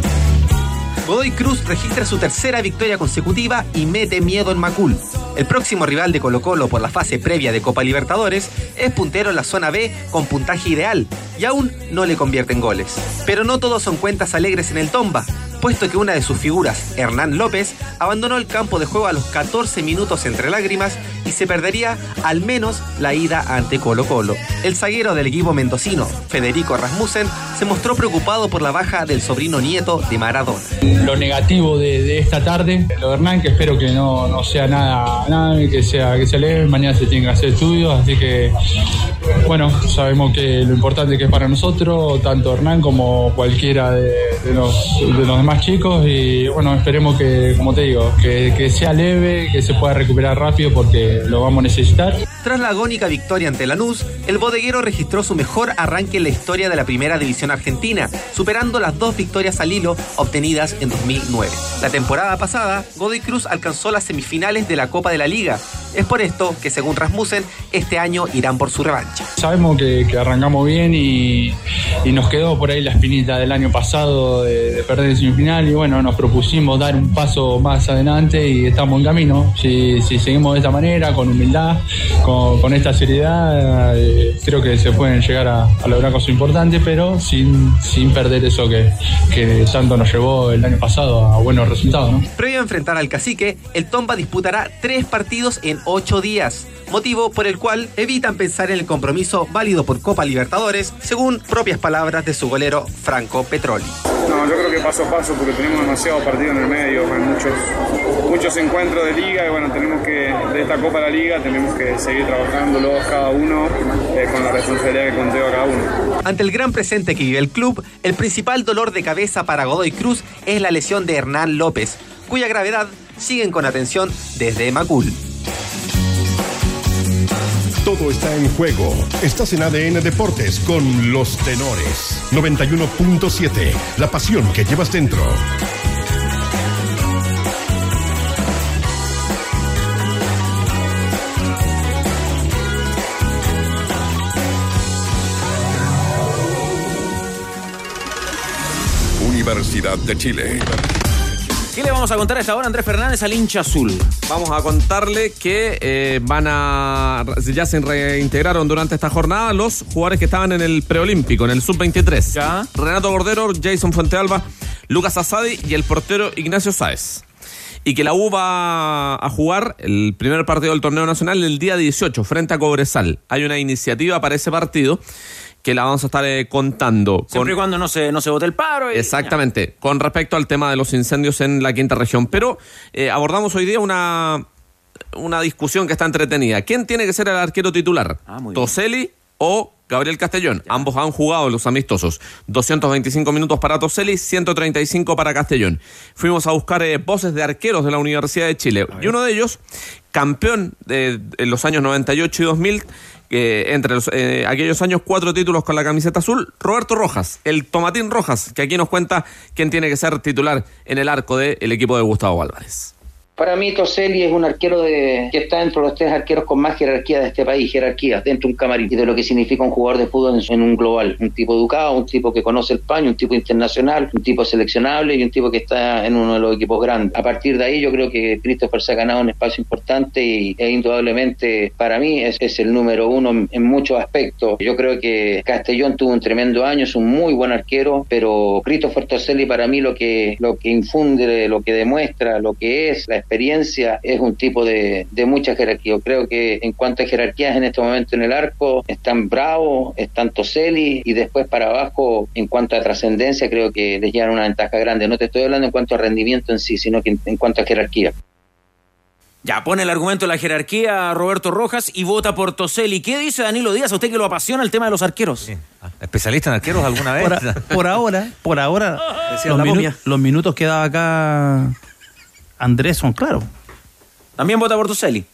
Godoy Cruz registra su tercera victoria consecutiva y mete miedo en Macul. El próximo rival de Colo Colo por la fase previa de Copa Libertadores es puntero en la zona B con puntaje ideal y aún no le convierten goles. Pero no todos son cuentas alegres en el Tomba, puesto que una de sus figuras, Hernán López, abandonó el campo de juego a los 14 minutos entre lágrimas y se perdería al menos la ida ante Colo Colo. El zaguero del equipo mendocino, Federico Rasmussen, se mostró preocupado por la baja del sobrino nieto de Maradona. lo negativo de, esta tarde. Lo de Hernán, que espero que no, no sea nada, nada que sea que sea leve. Mañana se tienen que hacer estudios, así que bueno, sabemos que lo importante que es para nosotros, tanto Hernán como cualquiera de, de los, de los demás chicos. Y bueno, esperemos que, como te digo, que, que sea leve, que se pueda recuperar rápido porque lo vamos a necesitar. Tras la agónica victoria ante Lanús, el bodeguero registró su mejor arranque en la historia de la Primera División Argentina, superando las dos victorias al hilo obtenidas en 2009. La temporada pasada, Godoy Cruz alcanzó las semifinales de la Copa de la Liga. Es por esto que, según Rasmussen, este año irán por su revancha. Sabemos que, arrancamos bien y, nos quedó por ahí la espinita del año pasado de, de perder el semifinal y bueno, nos propusimos dar un paso más adelante y estamos en camino. Si, si seguimos de esta manera, con humildad, con, con esta seriedad, eh, creo que se pueden llegar a, a lograr cosas importantes, pero sin, sin perder eso que, que tanto nos llevó el año pasado a buenos resultados. ¿no? Previo a enfrentar al cacique, el Tomba disputará tres partidos en ocho días, motivo por el cual evitan pensar en el compromiso válido por Copa Libertadores, según propias palabras de su golero Franco Petroli. No, yo creo que paso a paso porque tenemos demasiados partidos en el medio, hay muchos, muchos encuentros de liga y bueno, tenemos que, de esta Copa de la Liga, tenemos que seguir trabajándolo cada uno eh, con la responsabilidad que conlleva cada uno. Ante el gran presente que vive el club, el principal dolor de cabeza para Godoy Cruz es la lesión de Hernán López, cuya gravedad siguen con atención desde Macul. Todo está en juego. Estás en ADN Deportes con los tenores. 91.7. La pasión que llevas dentro. Universidad de Chile. ¿Qué le vamos a contar a esta hora, Andrés Fernández, al hincha azul? Vamos a contarle que eh, van a. Ya se reintegraron durante esta jornada los jugadores que estaban en el preolímpico, en el sub-23. Ya. Renato Gordero, Jason Fuentealba, Lucas Asadi y el portero Ignacio Sáez. Y que la U va a jugar el primer partido del torneo nacional el día 18 frente a Cobresal. Hay una iniciativa para ese partido que la vamos a estar eh, contando. Siempre y cuando no se, no se vote el paro. y- Exactamente, con respecto al tema de los incendios en la quinta región. Pero eh, abordamos hoy día una, una discusión que está entretenida. ¿Quién tiene que ser el arquero titular? ¿Toseli o Gabriel Castellón? Ambos han jugado los amistosos. 225 minutos para Toseli, 135 para Castellón. Fuimos a buscar eh, voces de arqueros de la Universidad de Chile. Y uno de ellos, campeón de, en los años 98 y 2000, entre los, eh, aquellos años cuatro títulos con la camiseta azul, Roberto Rojas, el Tomatín Rojas, que aquí nos cuenta quién tiene que ser titular en el arco del equipo de Gustavo Álvarez. Para mí, Toselli es un arquero de, que está entre los tres arqueros con más jerarquía de este país, jerarquía dentro de un camarín y de lo que significa un jugador de fútbol en, en un global. Un tipo educado, un tipo que conoce el paño, un tipo internacional, un tipo seleccionable y un tipo que está en uno de los equipos grandes. A partir de ahí, yo creo que Christopher se ha ganado un espacio importante y e indudablemente para mí es, es el número uno en, en muchos aspectos. Yo creo que Castellón tuvo un tremendo año, es un muy buen arquero, pero Christopher Toselli para mí lo que, lo que infunde, lo que demuestra, lo que es la experiencia es un tipo de, de mucha jerarquía. Yo creo que en cuanto a jerarquías en este momento en el arco, están Bravo, están Toselli y después para abajo, en cuanto a trascendencia, creo que les llevan una ventaja grande. No te estoy hablando en cuanto a rendimiento en sí, sino que en, en cuanto a jerarquía. Ya pone el argumento de la jerarquía Roberto Rojas y vota por Toseli. ¿Qué dice Danilo Díaz? ¿A usted que lo apasiona el tema de los arqueros? ¿Especialista en arqueros alguna vez? Por, por ahora, por ahora, Decía los, la minu- momia. los minutos que daba acá Andrés son claros. También vota por Toseli.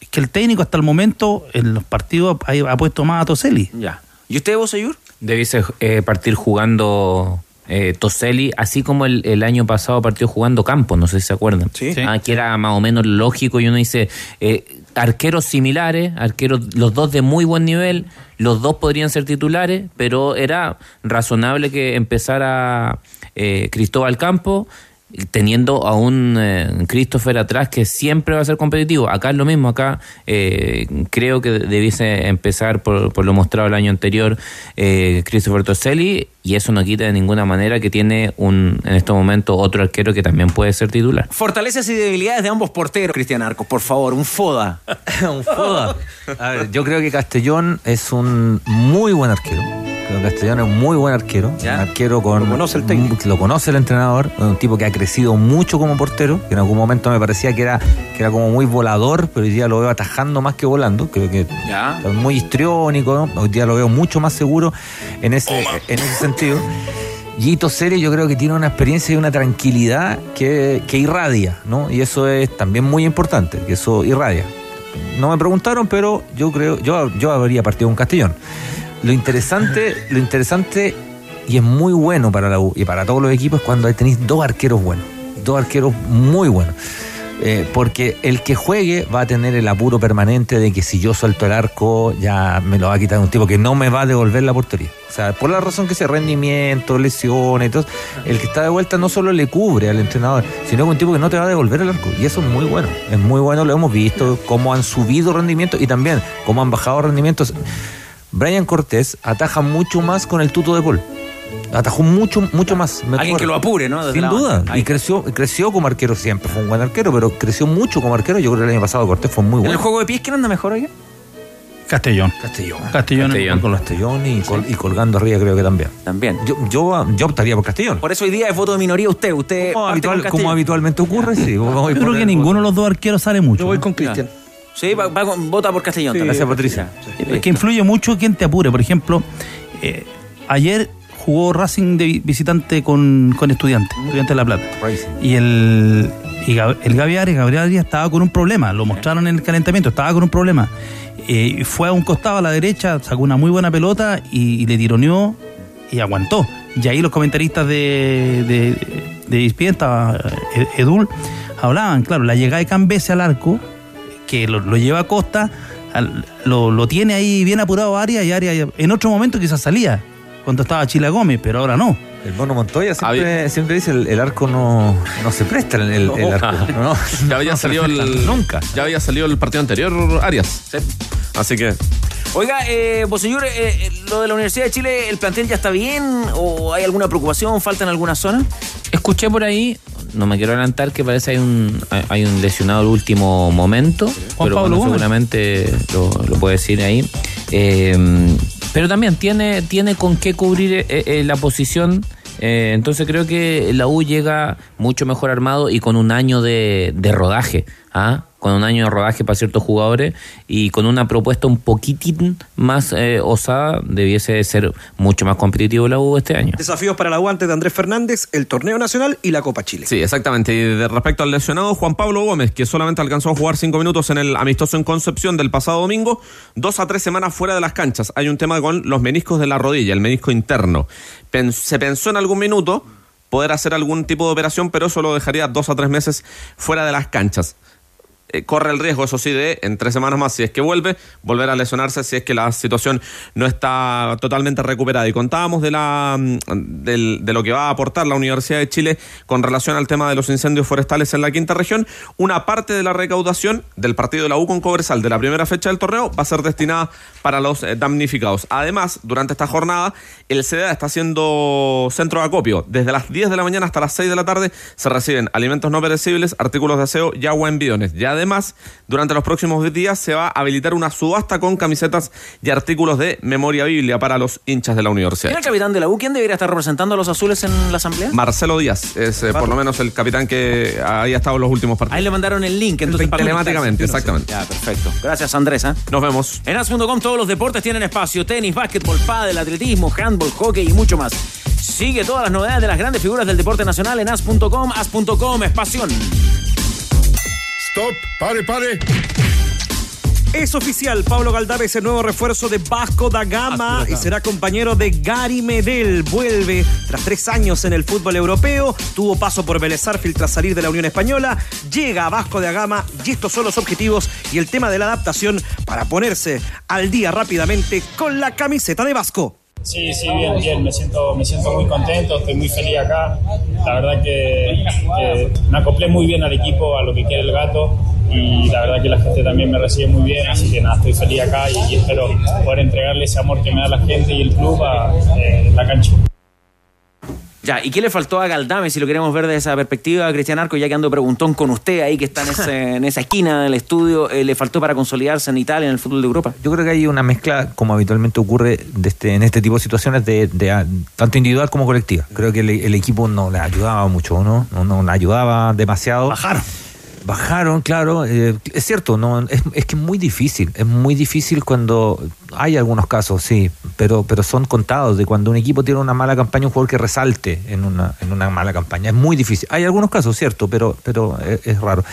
Es que el técnico hasta el momento en los partidos ha, ha puesto más a Toseli. Ya. ¿Y usted, vos, Ayur? Debiese eh, partir jugando eh, Toselli, así como el, el año pasado partió jugando Campos, no sé si se acuerdan. Sí. Ah, que era más o menos lógico y uno dice, eh, arqueros similares, arqueros, los dos de muy buen nivel, los dos podrían ser titulares, pero era razonable que empezara eh, Cristóbal Campos teniendo a un eh, Christopher atrás que siempre va a ser competitivo. Acá es lo mismo, acá eh, creo que debiese empezar por, por lo mostrado el año anterior eh, Christopher Toselli y eso no quita de ninguna manera que tiene un en estos momentos otro arquero que también puede ser titular. Fortalezas y debilidades de ambos porteros, Cristian Arcos, por favor, un foda. un foda. A ver, yo creo que Castellón es un muy buen arquero. Castellón es un muy buen arquero. Un arquero con. Lo conoce el técnico. Lo conoce el entrenador. Un tipo que ha crecido mucho como portero. Que en algún momento me parecía que era, que era como muy volador, pero hoy día lo veo atajando más que volando. Creo que Ya. es muy histriónico. ¿no? Hoy día lo veo mucho más seguro en ese, en ese sentido. Gito Seri yo creo que tiene una experiencia y una tranquilidad que, que irradia, ¿no? Y eso es también muy importante, que eso irradia. No me preguntaron, pero yo creo, yo, yo habría partido un Castellón. Lo interesante, lo interesante y es muy bueno para la U y para todos los equipos cuando tenéis dos arqueros buenos, dos arqueros muy buenos. Eh, porque el que juegue va a tener el apuro permanente de que si yo suelto el arco ya me lo va a quitar un tipo que no me va a devolver la portería. O sea, por la razón que sea rendimiento, lesiones, todo, el que está de vuelta no solo le cubre al entrenador, sino que un tipo que no te va a devolver el arco. Y eso es muy bueno. Es muy bueno, lo hemos visto, cómo han subido rendimiento y también cómo han bajado rendimientos. Brian Cortés ataja mucho más con el tuto de Paul. Atajó mucho, mucho más. me Alguien acuerdo. que lo apure, ¿no? Desde Sin duda. Y creció, creció como arquero siempre. Fue un buen arquero, pero creció mucho como arquero. Yo creo que el año pasado Cortés fue muy ¿En bueno. el juego de pies quién anda mejor hoy? Castellón. Castellón. Castellón. Castellón. Con Castellón y, col- y colgando arriba creo que también. También. Yo, yo, yo optaría por Castellón. Por eso hoy día es voto de minoría usted. Usted Como, habitual- como habitualmente ocurre, sí. Yo creo que ninguno de los dos arqueros sale mucho. Yo voy con Cristian. Sí, va, va con- vota por Castellón. Gracias, Patricia. Es que influye mucho quien te apure. Por ejemplo, eh, ayer jugó Racing de vi- visitante con, con estudiantes, estudiantes de La Plata. Y el, y el Gaby Arias, Gabriel Arias estaba con un problema, lo mostraron en el calentamiento, estaba con un problema. Eh, fue a un costado a la derecha, sacó una muy buena pelota y, y le tironeó y aguantó. Y ahí los comentaristas de, de, de ESPN, estaba eh, Edul, hablaban, claro, la llegada de Cambese al arco, que lo, lo lleva a Costa, al- lo, lo tiene ahí bien apurado Arias y Arias en otro momento quizás salía, cuando estaba Chila Gómez, pero ahora no. El mono Montoya siempre, siempre dice el, el arco no, no se presta el, el- el arco. No, ya había no salido presta el. Nunca. Ya había salido el partido anterior, Arias. Así que. Oiga, eh, vos señor, eh, eh, lo de la Universidad de Chile, ¿el plantel ya está bien? ¿O hay alguna preocupación? ¿Falta en alguna zona? Escuché por ahí, no me quiero adelantar, que parece hay un hay- un lesionado al último momento, Juan pero Pablo bueno, seguramente lo, lo puede decir ahí. Eh, pero también tiene, tiene con qué cubrir eh, eh, la posición. eh, entonces creo que la U llega mucho mejor armado y con un año de, de rodaje. ¿Ah? Con un año de rodaje para ciertos jugadores y con una propuesta un poquitín más eh, osada, debiese ser mucho más competitivo la U este año. Desafíos para la guante de Andrés Fernández, el torneo nacional y la Copa Chile. Sí, exactamente. Y de respecto al lesionado, Juan Pablo Gómez, que solamente alcanzó a jugar cinco minutos en el amistoso en Concepción del pasado domingo, dos a tres semanas fuera de las canchas. Hay un tema con los meniscos de la rodilla, el menisco interno. Pen- se pensó en algún minuto poder hacer algún tipo de operación, pero eso lo dejaría dos a tres meses fuera de las canchas. Eh, corre el riesgo, eso sí, de en tres semanas más, si es que vuelve, volver a lesionarse si es que la situación no está totalmente recuperada. Y contábamos de, la, mm, de lo que va a aportar la Universidad de Chile con relación al tema de los incendios forestales en la quinta región. Una parte de la recaudación del partido de la U con Cobresal de la primera fecha del torneo va a ser destinada para los eh, damnificados. Además, durante esta jornada, el CDA está haciendo centro de acopio. Desde las 10 de la mañana hasta las 6 de la tarde se reciben alimentos no perecibles, artículos de aseo y agua en bidones. Y además, durante los próximos días se va a habilitar una subasta con camisetas y artículos de memoria biblia para los hinchas de la universidad. ¿Quién es el capitán de la U? ¿Quién debería estar representando a los azules en la asamblea? Marcelo Díaz es eh, por lo menos el capitán que ahí ha estado en los últimos partidos. Ahí le mandaron el link, entonces para Telemáticamente, exactamente. Ya, perfecto. Gracias, Andrés. ¿eh? Nos vemos. En as.com todos los deportes tienen espacio: tenis, básquetbol, pádel, atletismo, handball, hockey y mucho más. Sigue todas las novedades de las grandes figuras del deporte nacional en as.com. As.com es pasión. Stop, pare, pare. Es oficial, Pablo Galdame es el nuevo refuerzo de Vasco da Gama y será compañero de Gary Medel. Vuelve tras tres años en el fútbol europeo, tuvo paso por Vélez tras salir de la Unión Española, llega a Vasco da Gama y estos son los objetivos y el tema de la adaptación para ponerse al día rápidamente con la camiseta de Vasco. Sí, sí, bien, bien. Me siento, me siento muy contento, estoy muy feliz acá. La verdad que, me acoplé muy bien al equipo, a lo que quiere el gato. Y la verdad que la gente también me recibe muy bien, así que nada, estoy feliz acá y, y espero poder entregarle ese amor que me da la gente y el club a eh, la cancha. Ya, ¿y qué le faltó a Galdame si lo queremos ver desde esa perspectiva, Cristian Arco, ya que ando preguntón con usted ahí que está en, ese- en esa esquina del estudio, eh, le faltó para consolidarse en Italia, en el fútbol de Europa? Yo creo que hay una mezcla, como habitualmente ocurre de este, en este tipo de situaciones, de, de, ah, tanto individual como colectiva. Creo que el, el equipo no le ayudaba mucho, ¿no? No, no le ayudaba demasiado. Bajaron. Bajaron, claro. eh, es cierto, no es, es que es muy difícil. Es muy difícil cuando hay algunos casos, sí, pero, pero son contados de cuando un equipo tiene una mala campaña, un jugador que resalte en una, en una mala campaña. Es muy difícil. Hay algunos casos, cierto, pero, pero es, es raro.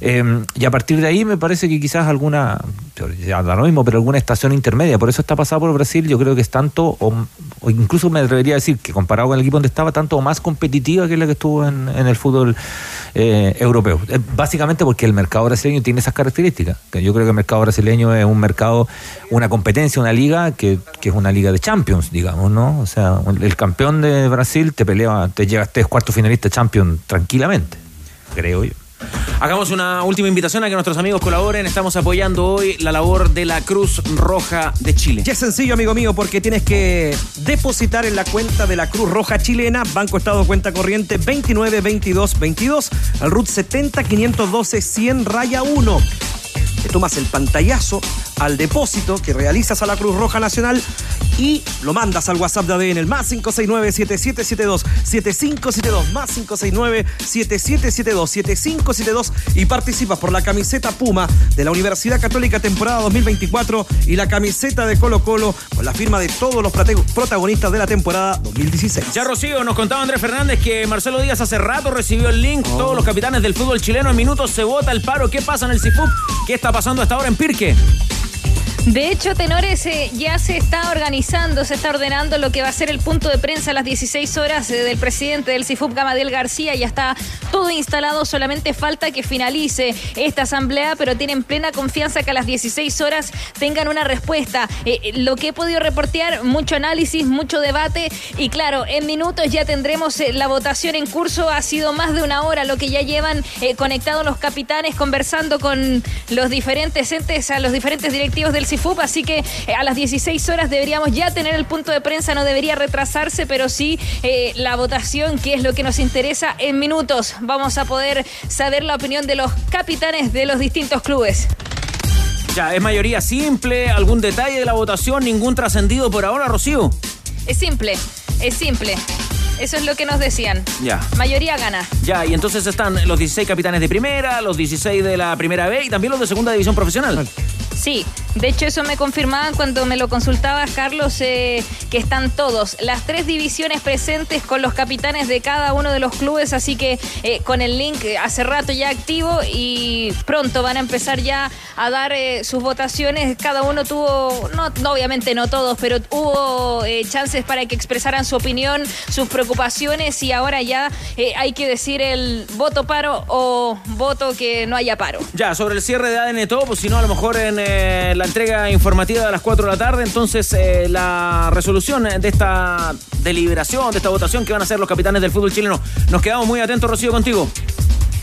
Eh, y a partir de ahí me parece que quizás alguna, ya lo mismo, pero alguna estación intermedia. Por eso está pasado por Brasil, yo creo que es tanto, o, o incluso me atrevería a decir que comparado con el equipo donde estaba, tanto más competitiva que la que estuvo en, el fútbol eh, europeo. Eh, básicamente porque el mercado brasileño tiene esas características. Yo creo que el mercado brasileño es un mercado, una competencia, una liga que, es una liga de champions, digamos, ¿no? O sea, el campeón de Brasil te pelea, te llega a tres cuartos finalistas champions tranquilamente, creo yo. Hagamos una última invitación a que nuestros amigos colaboren. Estamos apoyando hoy la labor de la Cruz Roja de Chile. Es sencillo, amigo mío, porque tienes que depositar en la cuenta de la Cruz Roja Chilena, Banco Estado Cuenta Corriente 292222, al RUT 70 512 100 raya 1. Te tomas el pantallazo al depósito que realizas a la Cruz Roja Nacional y lo mandas al WhatsApp de ADN, el más 569-7772-7572, más 569-7772-7572 y participas por la camiseta Puma de la Universidad Católica temporada 2024 y la camiseta de Colo Colo con la firma de todos los protagonistas de la temporada 2016. Ya Rocío, nos contaba Andrés Fernández que Marcelo Díaz hace rato recibió el link, todos los capitanes del fútbol chileno en minutos se vota el paro, ¿qué pasa en el CIFUP? ¿Qué está pasando hasta ahora en Pirque? De hecho, Tenores eh, ya se está organizando, se está ordenando lo que va a ser el punto de prensa a las 16 horas eh, del presidente del CIFUP, Gamadiel García. Ya está todo instalado, solamente falta que finalice esta asamblea, pero tienen plena confianza que a las 16 horas tengan una respuesta. Eh, lo que he podido reportear, mucho análisis, mucho debate y claro, en minutos ya tendremos la votación en curso. Ha sido más de una hora lo que ya llevan conectados los capitanes, conversando con los diferentes entes, a los diferentes directivos del CIFUP así que eh, a las 16 horas deberíamos ya tener el punto de prensa, no debería retrasarse, pero sí eh, la votación, que es lo que nos interesa en minutos. Vamos a poder saber la opinión de los capitanes de los distintos clubes. Ya, ¿es mayoría simple? ¿Algún detalle de la votación? ¿Ningún trascendido por ahora, Rocío? Es simple, es simple. Eso es lo que nos decían. Ya. Mayoría gana. Ya, y entonces están los 16 capitanes de primera, los 16 de la primera B y también los de segunda división profesional. Sí, de hecho eso me confirmaban cuando me lo consultaba Carlos, eh, que están todos, las tres divisiones presentes con los capitanes de cada uno de los clubes, así que eh, con el link eh, hace rato ya activo y pronto van a empezar ya a dar sus votaciones. Cada uno tuvo, no, obviamente no todos, pero hubo chances para que expresaran su opinión, sus preocupaciones y ahora ya hay que decir el voto paro o voto que no haya paro. Ya, sobre el cierre de ADN todo, pues si no a lo mejor en eh, la entrega informativa de las 4 de la tarde. Entonces, eh, la resolución de esta deliberación, de esta votación que van a hacer los capitanes del fútbol chileno. Nos quedamos muy atentos, Rocío, contigo.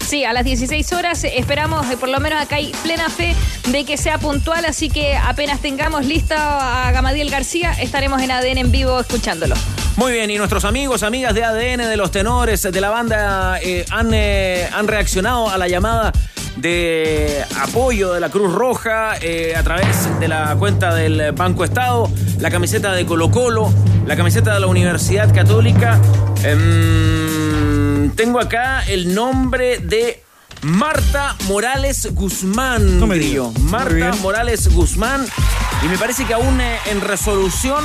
Sí, a las 16 horas esperamos, eh, por lo menos acá hay plena fe de que sea puntual, así que apenas tengamos lista a Gamadiel García, estaremos en ADN en vivo escuchándolo. Muy bien, y nuestros amigos, amigas de ADN, de los tenores, de la banda, han, han reaccionado a la llamada de apoyo de la Cruz Roja eh, a través de la cuenta del Banco Estado, la camiseta de Colo Colo, la camiseta de la Universidad Católica. Em, tengo acá el nombre de Marta Morales Guzmán. No me. Marta Morales Guzmán. Y me parece que aún eh, en resolución,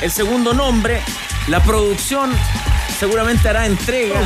el segundo nombre, la producción seguramente hará entrega.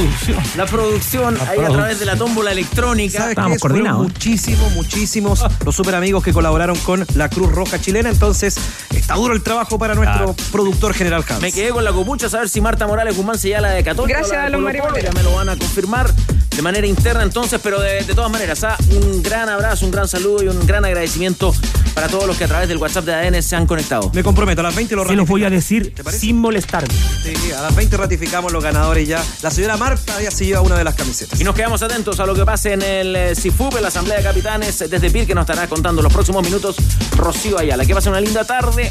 La producción ahí a través de la tómbola electrónica. Estamos coordinados. Muchísimos, muchísimos los super amigos que colaboraron con la Cruz Roja chilena. Entonces, está duro el trabajo para nuestro productor general Hans. Me quedé con la copucha a saber si Marta Morales Guzmán se la de Católica. Gracias a los Ya me lo van a confirmar de manera interna entonces, pero de, todas maneras, ¿ah? un gran abrazo, un gran saludo y un gran agradecimiento para todos los que a través del WhatsApp de ADN se han conectado. Me comprometo, a las 20 lo Se los voy a decir sin molestarme. Sí, a las 20 ratificamos los ganadores ya. La señora Marta ya se lleva una de las camisetas. Y nos quedamos atentos a lo que pase en el CIFUP, eh, en la Asamblea de Capitanes, desde PIR, que nos estará contando los próximos minutos Rocío Ayala. Que pase una linda tarde.